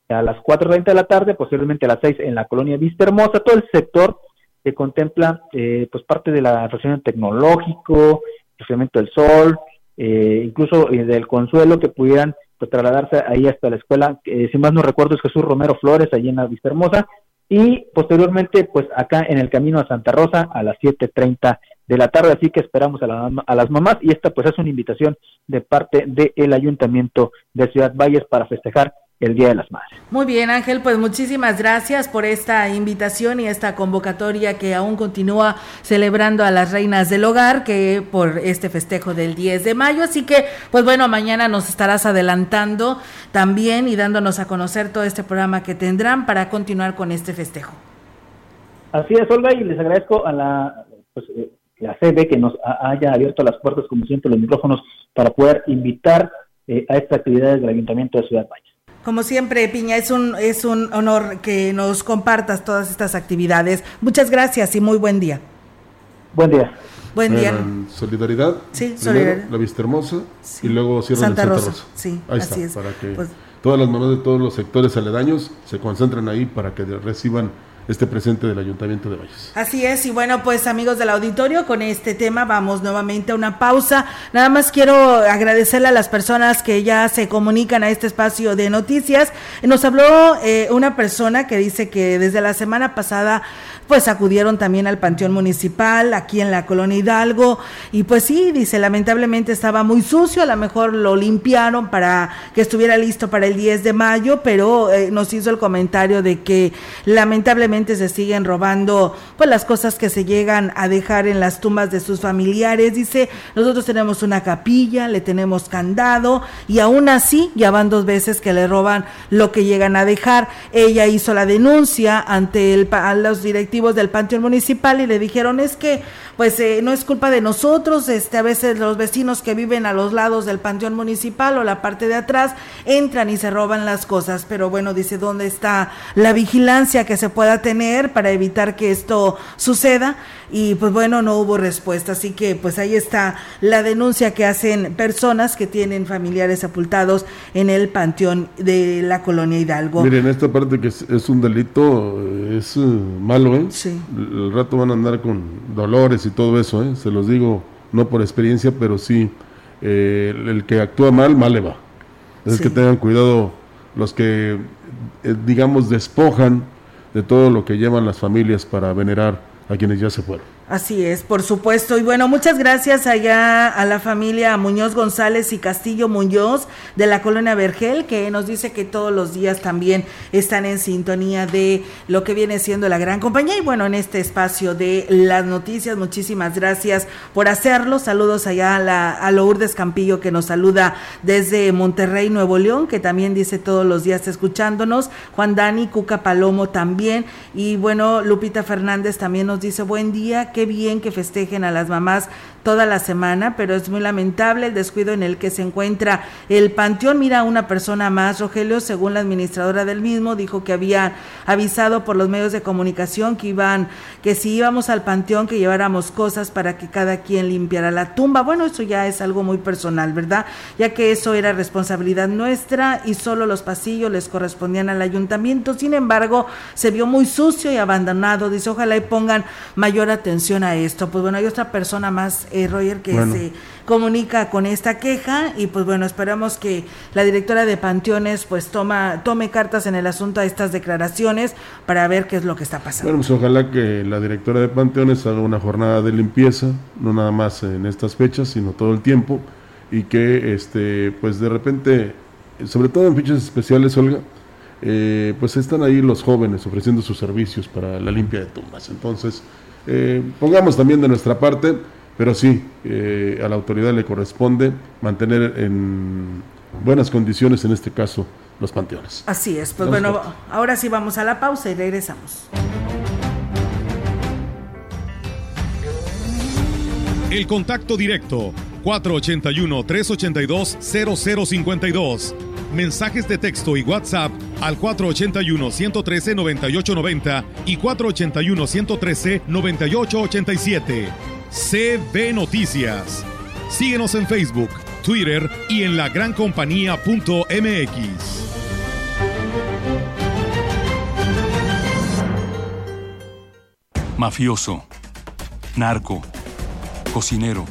A las 4.30 de la tarde, posiblemente a las 6 en la colonia Vista Hermosa, todo el sector que contempla eh, pues parte de la refacción tecnológico, el del sol, eh, incluso eh, del consuelo que pudieran pues, trasladarse ahí hasta la escuela, si más no recuerdo es Jesús Romero Flores, allí en la Vista Hermosa, y posteriormente pues acá en el camino a Santa Rosa a las 7.30 de la tarde, así que esperamos a, a, las mamás y esta pues es una invitación de parte del Ayuntamiento de Ciudad Valles para festejar el Día de las Madres. Muy bien, Ángel, pues muchísimas gracias por esta invitación y esta convocatoria que aún continúa celebrando a las reinas del hogar, que por este festejo del 10 de mayo. Así que, pues bueno, mañana nos estarás adelantando también y dándonos a conocer todo este programa que tendrán para continuar con este festejo. Así es, Olga, y les agradezco a la pues, eh, la sede que nos haya abierto las puertas, como siempre, los micrófonos para poder invitar eh, a estas actividades del Ayuntamiento de Ciudad Valles. Como siempre, Piña, es un, es un honor que nos compartas todas estas actividades. Muchas gracias y muy buen día. Buen día. Buen día. solidaridad. Sí, solidaridad. La Vista Hermosa y luego cierran Santa, Santa Rosa. Sí, ahí así está, es. Para que pues todas las mamás de todos los sectores aledaños se concentren ahí para que reciban este presente del Ayuntamiento de Valles. Así es, y bueno, pues amigos del auditorio, con este tema vamos nuevamente a una pausa. Nada más quiero agradecerle a las personas que ya se comunican a este espacio de noticias. Nos habló eh, una persona que dice que desde la semana pasada pues acudieron también al Panteón Municipal aquí en la colonia Hidalgo y pues sí, dice, lamentablemente estaba muy sucio, a lo mejor lo limpiaron para que estuviera listo para el 10 de mayo, pero eh, nos hizo el comentario de que lamentablemente se siguen robando pues las cosas que se llegan a dejar en las tumbas de sus familiares. Dice, nosotros tenemos una capilla, le tenemos candado y aún así ya van dos veces que le roban lo que llegan a dejar. Ella hizo la denuncia ante el, a los directivos del Panteón Municipal y le dijeron es que pues eh, no es culpa de nosotros, este a veces los vecinos que viven a los lados del Panteón Municipal o la parte de atrás entran y se roban las cosas, pero bueno, dice, ¿dónde está la vigilancia que se pueda tener para evitar que esto suceda? Y pues bueno, no hubo respuesta. Así que pues ahí está la denuncia que hacen personas que tienen familiares sepultados en el panteón de la colonia Hidalgo. Miren, esta parte que es, un delito es uh, malo, ¿eh? Sí. El rato van a andar con dolores y todo eso, ¿eh? Se los digo, no por experiencia, pero sí, eh, el, que actúa mal, mal le va. Es que tengan cuidado los que, eh, digamos, despojan de todo lo que llevan las familias para venerar a quienes ya se fueron. Así es, por supuesto. Y bueno, muchas gracias allá a la familia Muñoz González y Castillo Muñoz de la colonia Vergel, que nos dice que todos los días también están en sintonía de lo que viene siendo la gran compañía. Y bueno, en este espacio de las noticias, muchísimas gracias por hacerlo. Saludos allá a, la, a Lourdes Campillo, que nos saluda desde Monterrey, Nuevo León, que también dice todos los días escuchándonos. Juan Dani, Cuca Palomo también. Y bueno, Lupita Fernández también nos dice buen día qué bien que festejen a las mamás toda la semana, pero es muy lamentable el descuido en el que se encuentra el panteón. Mira, una persona más, Rogelio, según la administradora del mismo, dijo que había avisado por los medios de comunicación que iban, que si íbamos al panteón, que lleváramos cosas para que cada quien limpiara la tumba. Bueno, eso ya es algo muy personal, ¿verdad? Ya que eso era responsabilidad nuestra y solo los pasillos les correspondían al ayuntamiento. Sin embargo, se vio muy sucio y abandonado. Dice, ojalá y pongan mayor atención a esto. Pues bueno, hay otra persona más Roger, que se comunica con esta queja y pues bueno, esperamos que la directora de Panteones pues toma, tome cartas en el asunto a estas declaraciones para ver qué es lo que está pasando. Bueno, pues ojalá que la directora de Panteones haga una jornada de limpieza, no nada más en estas fechas, sino todo el tiempo y que este pues de repente, sobre todo en fechas especiales, Olga, eh, pues están ahí los jóvenes ofreciendo sus servicios para la limpia de tumbas. Entonces, eh, pongamos también de nuestra parte pero sí, eh, a la autoridad le corresponde mantener en buenas condiciones, en este caso, los panteones. Así es, pues bueno, ahora sí vamos a la pausa y regresamos. El contacto directo 481-382-0052. Mensajes de texto y WhatsApp al 481-113-9890 y 481-113-9887. CB Noticias. Síguenos en Facebook, Twitter y en lagrancompañía.mx. Mafioso, narco, cocinero,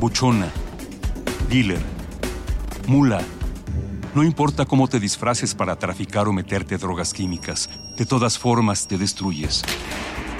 buchona, dealer, mula. No importa cómo te disfraces para traficar o meterte drogas químicas, de todas formas te destruyes.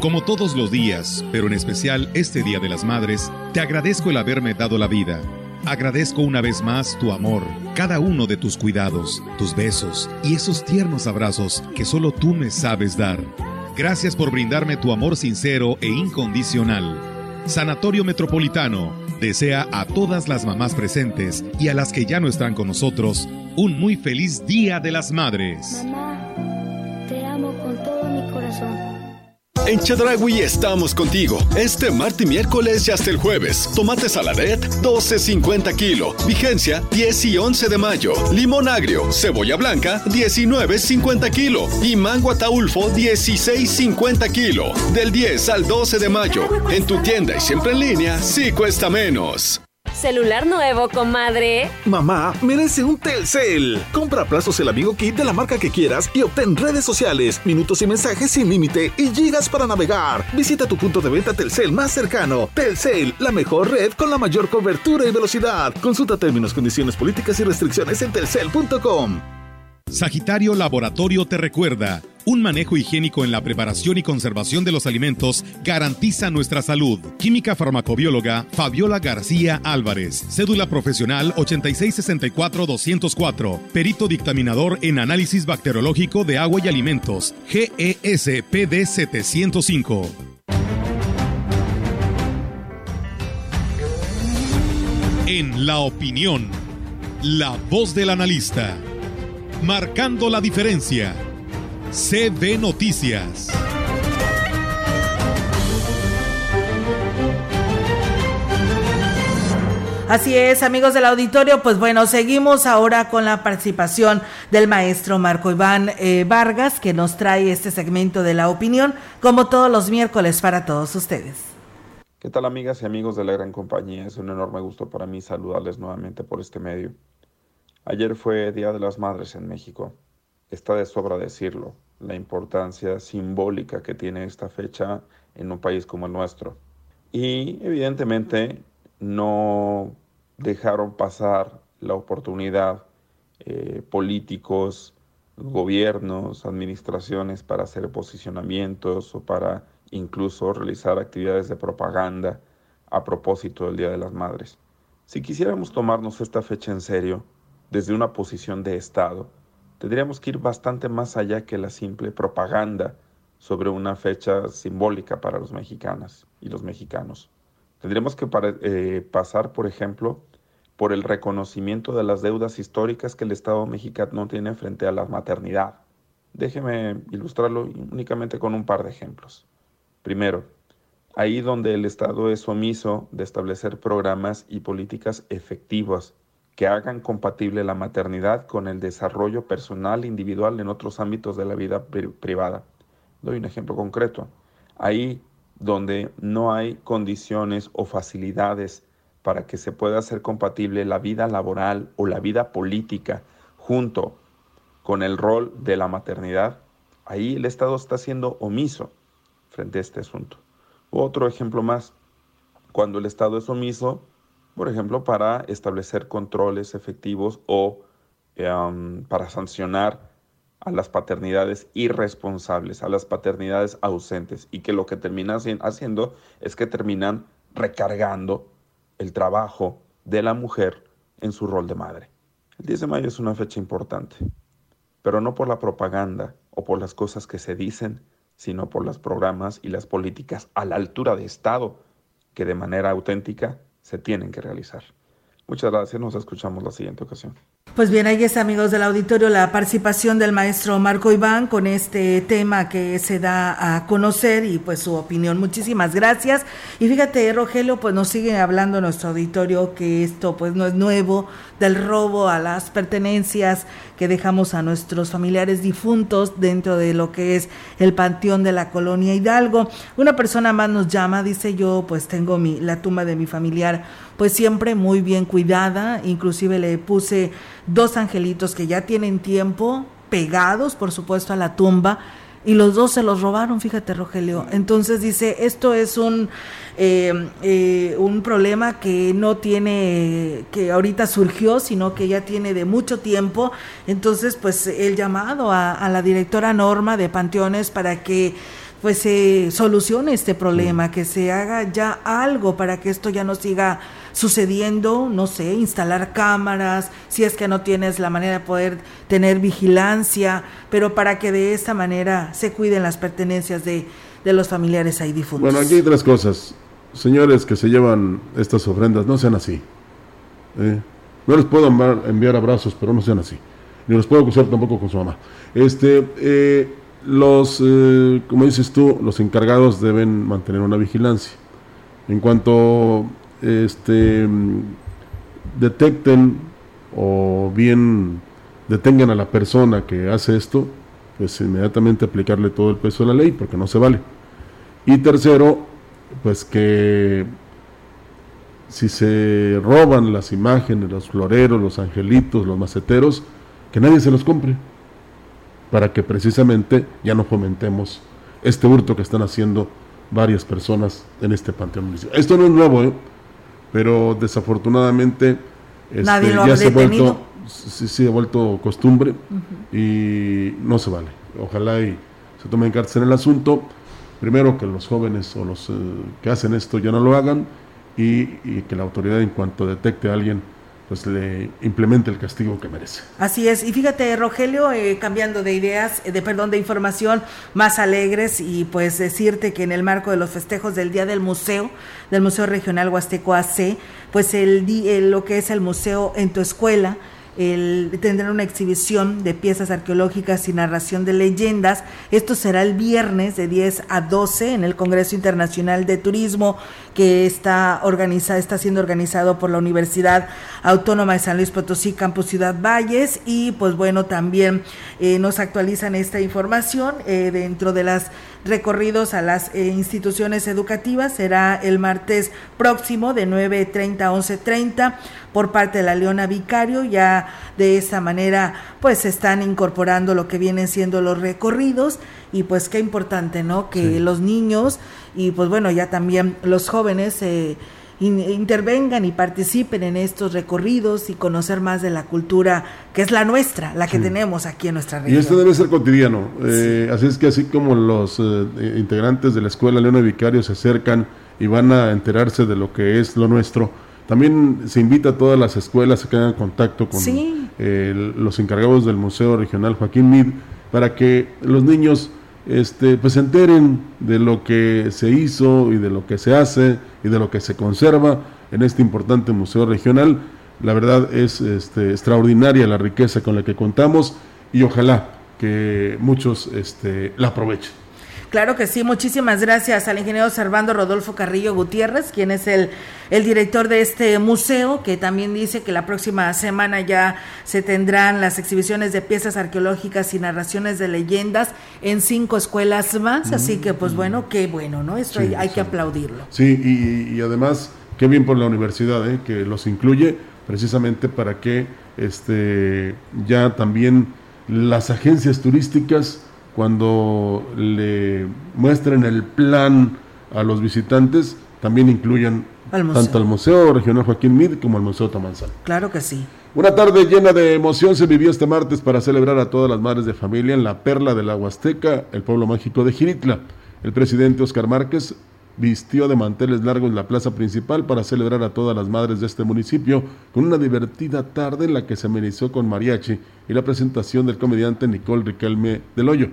Como todos los días, pero en especial este Día de las Madres, te agradezco el haberme dado la vida. Agradezco una vez más tu amor, cada uno de tus cuidados, tus besos y esos tiernos abrazos que solo tú me sabes dar. Gracias por brindarme tu amor sincero e incondicional. Sanatorio Metropolitano desea a todas las mamás presentes y a las que ya no están con nosotros un muy feliz Día de las Madres. Mamá, te amo con todo mi corazón. En Chedragui estamos contigo. Este martes y miércoles y hasta el jueves. Tomate saladet, 12.50 kilo. Vigencia, 10 y 11 de mayo. Limón agrio, cebolla blanca, 19.50 kilo. Y mango ataulfo, 16.50 kilo. Del 10 al 12 de mayo. En tu tienda y siempre en línea, sí cuesta menos. ¿Celular nuevo, comadre? Mamá merece un Telcel. Compra plazos el amigo kit de la marca que quieras y obtén redes sociales, minutos y mensajes sin límite y gigas para navegar. Visita tu punto de venta Telcel más cercano. Telcel, la mejor red con la mayor cobertura y velocidad. Consulta términos, condiciones políticas y restricciones en telcel.com. Sagitario Laboratorio te recuerda, un manejo higiénico en la preparación y conservación de los alimentos garantiza nuestra salud. Química farmacobióloga Fabiola García Álvarez, cédula profesional 8664-204, perito dictaminador en análisis bacteriológico de agua y alimentos, GESPD 705. En la opinión, la voz del analista marcando la diferencia. CB Noticias. Así es, amigos del auditorio, pues bueno, seguimos ahora con la participación del maestro Marco Iván eh, Vargas, que nos trae este segmento de la opinión, como todos los miércoles para todos ustedes. ¿Qué tal amigas y amigos de la gran compañía? Es un enorme gusto para mí saludarles nuevamente por este medio. Ayer fue Día de las Madres en México. Está de sobra decirlo, la importancia simbólica que tiene esta fecha en un país como el nuestro. Y evidentemente no dejaron pasar la oportunidad eh, políticos, gobiernos, administraciones para hacer posicionamientos o para incluso realizar actividades de propaganda a propósito del Día de las Madres. Si quisiéramos tomarnos esta fecha en serio, desde una posición de Estado, tendríamos que ir bastante más allá que la simple propaganda sobre una fecha simbólica para los mexicanos y los mexicanos. Tendríamos que eh, pasar, por ejemplo, por el reconocimiento de las deudas históricas que el Estado mexicano tiene frente a la maternidad. Déjeme ilustrarlo únicamente con un par de ejemplos. Primero, ahí donde el Estado es omiso de establecer programas y políticas efectivas que hagan compatible la maternidad con el desarrollo personal individual en otros ámbitos de la vida privada. Doy un ejemplo concreto. Ahí donde no hay condiciones o facilidades para que se pueda hacer compatible la vida laboral o la vida política junto con el rol de la maternidad, ahí el Estado está siendo omiso frente a este asunto. Otro ejemplo más, cuando el Estado es omiso por ejemplo, para establecer controles efectivos o em, para sancionar a las paternidades irresponsables, a las paternidades ausentes, y que lo que terminan haciendo es que terminan recargando el trabajo de la mujer en su rol de madre. El 10 de mayo es una fecha importante, pero no por la propaganda o por las cosas que se dicen, sino por los programas y las políticas a la altura de Estado que de manera auténtica se tienen que realizar. Muchas gracias, nos escuchamos la siguiente ocasión. Pues bien, ahí está, amigos del auditorio, la participación del maestro Marco Iván con este tema que se da a conocer y pues su opinión. Muchísimas gracias. Y fíjate, Rogelio, pues nos sigue hablando nuestro auditorio que esto pues no es nuevo, del robo a las pertenencias que dejamos a nuestros familiares difuntos dentro de lo que es el panteón de la colonia Hidalgo. Una persona más nos llama, dice yo, pues tengo mi, la tumba de mi familiar pues siempre muy bien cuidada, inclusive le puse dos angelitos que ya tienen tiempo pegados, por supuesto, a la tumba, y los dos se los robaron, fíjate Rogelio. Entonces dice, esto es un, eh, eh, un problema que no tiene, que ahorita surgió, sino que ya tiene de mucho tiempo. Entonces, pues el llamado a, a la directora Norma de Panteones para que pues se solucione este problema, que se haga ya algo para que esto ya no siga sucediendo, no sé, instalar cámaras, si es que no tienes la manera de poder tener vigilancia, pero para que de esta manera se cuiden las pertenencias de, de los familiares ahí difuntos. Bueno, aquí hay tres cosas. señores que se llevan estas ofrendas, no sean así. ¿eh? No les puedo enviar, abrazos, pero no sean así. Ni los puedo acusar tampoco con su mamá. Este, eh, los, eh, como dices tú, los encargados deben mantener una vigilancia. En cuanto este, detecten o bien detengan a la persona que hace esto, pues inmediatamente aplicarle todo el peso de la ley, porque no se vale. Y tercero, pues que si se roban las imágenes, los floreros, los angelitos, los maceteros, que nadie se los compre, para que precisamente ya no fomentemos este hurto que están haciendo varias personas en este panteón municipal. Esto no es nuevo, ¿eh? Pero desafortunadamente este, ya se ha vuelto, sí, ha vuelto costumbre y no se vale. Ojalá y se tomen cartas en el asunto. Primero que los jóvenes o los eh, que hacen esto ya no lo hagan y, que la autoridad en cuanto detecte a alguien pues le implemente el castigo que merece. Así es. Y fíjate, Rogelio, eh, cambiando de ideas, eh, de perdón, de información más alegres y pues decirte que en el marco de los festejos del Día del Museo, del Museo Regional Huasteco AC, pues el, el lo que es el museo en tu escuela, el, tendrán una exhibición de piezas arqueológicas y narración de leyendas. Esto será el viernes de 10 a 12 en el Congreso Internacional de Turismo que está organizado, está siendo organizado por la Universidad Autónoma de San Luis Potosí, Campus Ciudad Valles, y pues bueno, también eh, nos actualizan esta información eh, dentro de las recorridos a las eh, instituciones educativas. Será el martes próximo de 9.30 a 11.30 por parte de la Leona Vicario. Ya de esa manera pues se están incorporando lo que vienen siendo los recorridos y pues qué importante, ¿no? Que los niños y pues bueno, ya también los jóvenes eh, intervengan y participen en estos recorridos y conocer más de la cultura que es la nuestra, la que tenemos aquí en nuestra región. Y esto debe ser cotidiano, eh, así es que así como los eh, integrantes de la escuela Leona Vicario se acercan y van a enterarse de lo que es lo nuestro, también se invita a todas las escuelas a que hagan contacto con los encargados del Museo Regional Joaquín Mid para que los niños este, pues se enteren de lo que se hizo y de lo que se hace y de lo que se conserva en este importante museo regional. La verdad es este, extraordinaria la riqueza con la que contamos y ojalá que muchos este, la aprovechen. Claro que sí, muchísimas gracias al ingeniero Servando Rodolfo Carrillo Gutiérrez, quien es el, el director de este museo, que también dice que la próxima semana ya se tendrán las exhibiciones de piezas arqueológicas y narraciones de leyendas en cinco escuelas más, así que pues bueno, qué bueno, ¿no? Esto hay, que aplaudirlo. Sí, y, además, qué bien por la universidad, ¿eh? que los incluye precisamente para que este, ya también las agencias turísticas cuando le muestren el plan a los visitantes, también incluyan tanto al Museo Regional Joaquín Mid como al Museo Tamanzal. Claro que sí. Una tarde llena de emoción se vivió este martes para celebrar a todas las madres de familia en la perla de la Huasteca, el pueblo mágico de Giritla. El presidente Oscar Márquez vistió de manteles largos la plaza principal para celebrar a todas las madres de este municipio con una divertida tarde en la que se amenizó con mariachi y la presentación del comediante Nicole Riquelme del Hoyo.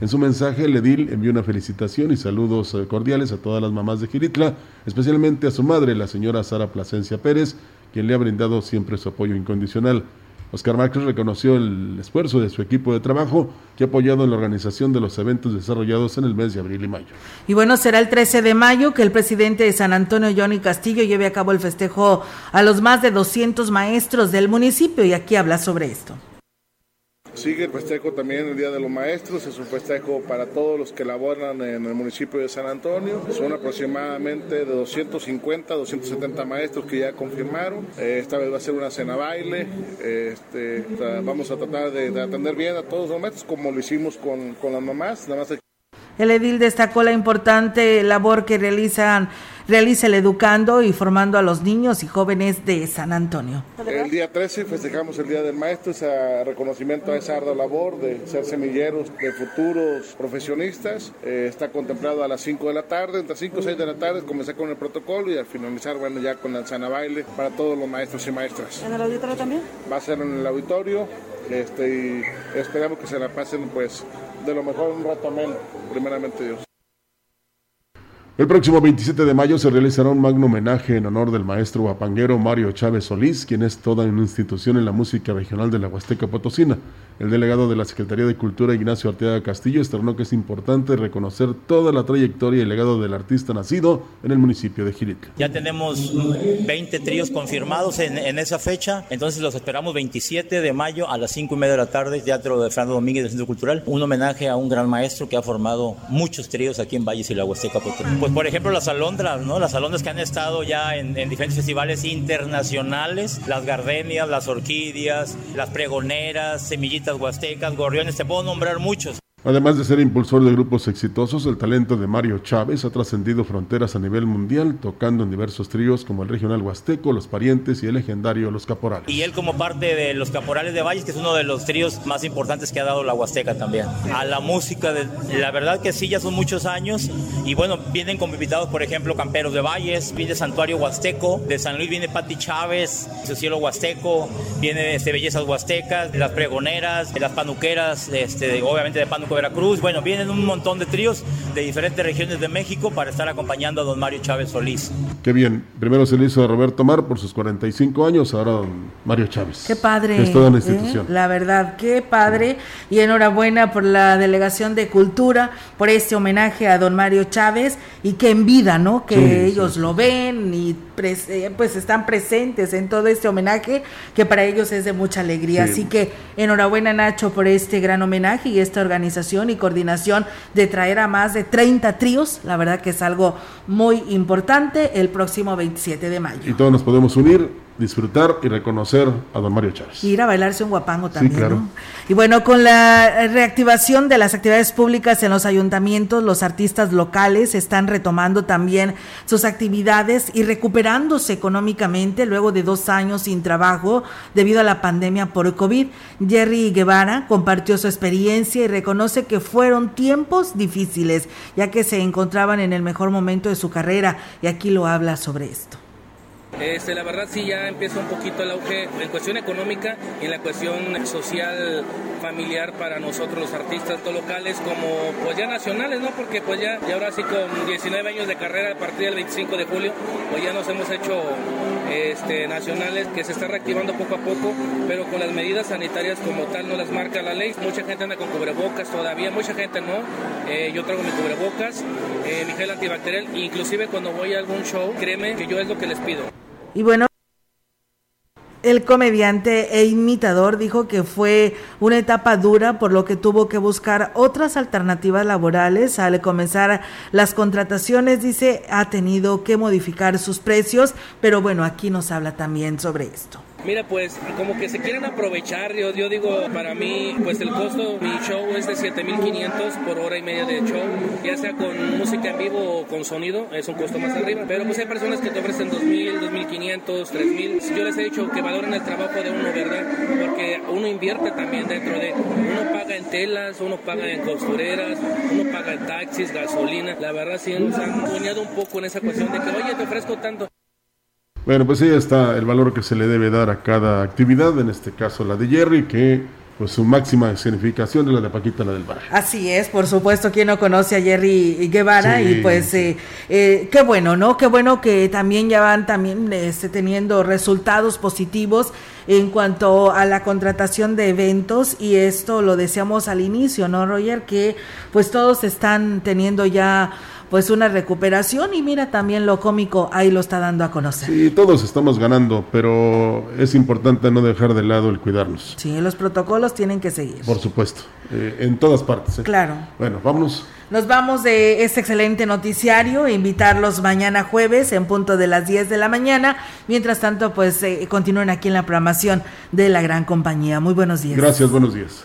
En su mensaje, el edil envió una felicitación y saludos eh, cordiales a todas las mamás de Giritla, especialmente a su madre, la señora Sara Plasencia Pérez, quien le ha brindado siempre su apoyo incondicional. Oscar Márquez reconoció el esfuerzo de su equipo de trabajo que ha apoyado en la organización de los eventos desarrollados en el mes de abril y mayo. Y bueno, será el 13 de mayo que el presidente de San Antonio, Johnny Castillo, lleve a cabo el festejo a los más de 200 maestros del municipio y aquí habla sobre esto. Sigue el festejo también el Día de los Maestros, es un festejo para todos los que laboran en el municipio de San Antonio. Son aproximadamente de 250, 270 maestros que ya confirmaron. Eh, esta vez va a ser una cena baile. Este, vamos a tratar de, atender bien a todos los maestros como lo hicimos con, con las mamás. El edil destacó la importante labor que realizan realiza el educando y formando a los niños y jóvenes de San Antonio. El día 13 festejamos el Día del Maestro, ese reconocimiento a esa ardua labor de ser semilleros de futuros profesionistas. Eh, está contemplado a las 5 de la tarde, entre 5 y 6 de la tarde, comenzar con el protocolo y al finalizar, bueno, ya con la sana baile para todos los maestros y maestras. ¿En el auditorio también? Va a ser en el auditorio este, y esperamos que se la pasen pues de lo mejor un rato menos, primeramente Dios. El próximo 27 de mayo se realizará un magno homenaje en honor del maestro guapanguero Mario Chávez Solís, quien es toda una institución en la música regional de la Huasteca Potosina. El delegado de la Secretaría de Cultura, Ignacio Arteaga Castillo, externó que es importante reconocer toda la trayectoria y legado del artista nacido en el municipio de Jirica. Ya tenemos 20 tríos confirmados en, en, esa fecha, entonces los esperamos 27 de mayo a las 5 y media de la tarde, Teatro de Fernando Domínguez del Centro Cultural, un homenaje a un gran maestro que ha formado muchos tríos aquí en Valles y la Huasteca Potosina. Pues por ejemplo las alondras, ¿no? Las alondras que han estado ya en, en diferentes festivales internacionales, las gardenias, las orquídeas, las pregoneras, semillitas huastecas, gorriones, te puedo nombrar muchos. Además de ser impulsor de grupos exitosos, el talento de Mario Chávez ha trascendido fronteras a nivel mundial, tocando en diversos tríos como el regional Huasteco, Los Parientes y el legendario Los Caporales. Y él como parte de Los Caporales de Valles, que es uno de los tríos más importantes que ha dado la Huasteca también. A la música, la verdad que sí, ya son muchos años. Y bueno, vienen como invitados, por ejemplo, Camperos de Valles, viene Santuario Huasteco, de San Luis viene Pati Chávez, su cielo Huasteco, viene este, Bellezas Huastecas, de las Pregoneras, de las Panuqueras, este, obviamente de Panuco Veracruz. Bueno, vienen un montón de tríos de diferentes regiones de México para estar acompañando a don Mario Chávez Solís. Qué bien. Primero se le hizo a Roberto Mar por sus 45 años, ahora don Mario Chávez. Qué padre. Es toda una institución. ¿eh? La verdad, qué padre. Y enhorabuena por la Delegación de Cultura, por este homenaje a don Mario Chávez y que en vida, ¿no? Que sí, ellos sí. lo ven y pues están presentes en todo este homenaje que para ellos es de mucha alegría. Sí. Así que enhorabuena Nacho por este gran homenaje y esta organización y coordinación de traer a más de 30 tríos. La verdad que es algo muy importante el próximo 27 de mayo. Y todos nos podemos unir disfrutar y reconocer a don Mario Chávez. Y ir a bailarse un guapango también. Sí, claro. ¿no? Y bueno, con la reactivación de las actividades públicas en los ayuntamientos, los artistas locales están retomando también sus actividades y recuperándose económicamente luego de dos años sin trabajo debido a la pandemia por COVID. Jerry Guevara compartió su experiencia y reconoce que fueron tiempos difíciles, ya que se encontraban en el mejor momento de su carrera y aquí lo habla sobre esto. Este, la verdad sí ya empieza un poquito el auge en cuestión económica y en la cuestión social familiar para nosotros los artistas tanto locales como pues ya nacionales, ¿no? Porque pues ya, ahora sí con 19 años de carrera a partir del 25 de julio pues ya nos hemos hecho este, nacionales que se está reactivando poco a poco, pero con las medidas sanitarias como tal no las marca la ley. Mucha gente anda con cubrebocas todavía, mucha gente no. Eh, yo traigo mi cubrebocas, eh, mi gel antibacterial, inclusive cuando voy a algún show, créeme que yo es lo que les pido. Y bueno, el comediante e imitador dijo que fue una etapa dura por lo que tuvo que buscar otras alternativas laborales. Al comenzar las contrataciones, dice, ha tenido que modificar sus precios, pero bueno, aquí nos habla también sobre esto. Mira, pues como que se quieren aprovechar, yo, yo digo, para mí, pues el costo, mi show es de 7500 por hora y media de show, ya sea con música en vivo o con sonido, es un costo más arriba, pero pues hay personas que te ofrecen 2000, 2500, 3000, yo les he dicho que valoren el trabajo de uno, ¿verdad? Porque uno invierte también dentro de, uno paga en telas, uno paga en costureras, uno paga en taxis, gasolina, la verdad sí nos han soñado un poco en esa cuestión de que, oye, te ofrezco tanto. Bueno, pues ahí está el valor que se le debe dar a cada actividad, en este caso la de Jerry, que pues su máxima significación es la de Paquita, la del barrio. Así es, por supuesto, quien no conoce a Jerry Guevara sí. y pues eh, eh, qué bueno, ¿no? Qué bueno que también ya van también este, teniendo resultados positivos en cuanto a la contratación de eventos y esto lo decíamos al inicio, ¿no, Roger? Que pues todos están teniendo ya pues una recuperación y mira también lo cómico ahí lo está dando a conocer. Sí, todos estamos ganando, pero es importante no dejar de lado el cuidarnos. Sí, los protocolos tienen que seguir. Por supuesto, eh, en todas partes. ¿eh? Claro. Bueno, vámonos. Nos vamos de este excelente noticiario, invitarlos mañana jueves en punto de las 10 de la mañana. Mientras tanto, pues eh, continúen aquí en la programación de la gran compañía. Muy buenos días. Gracias, buenos días.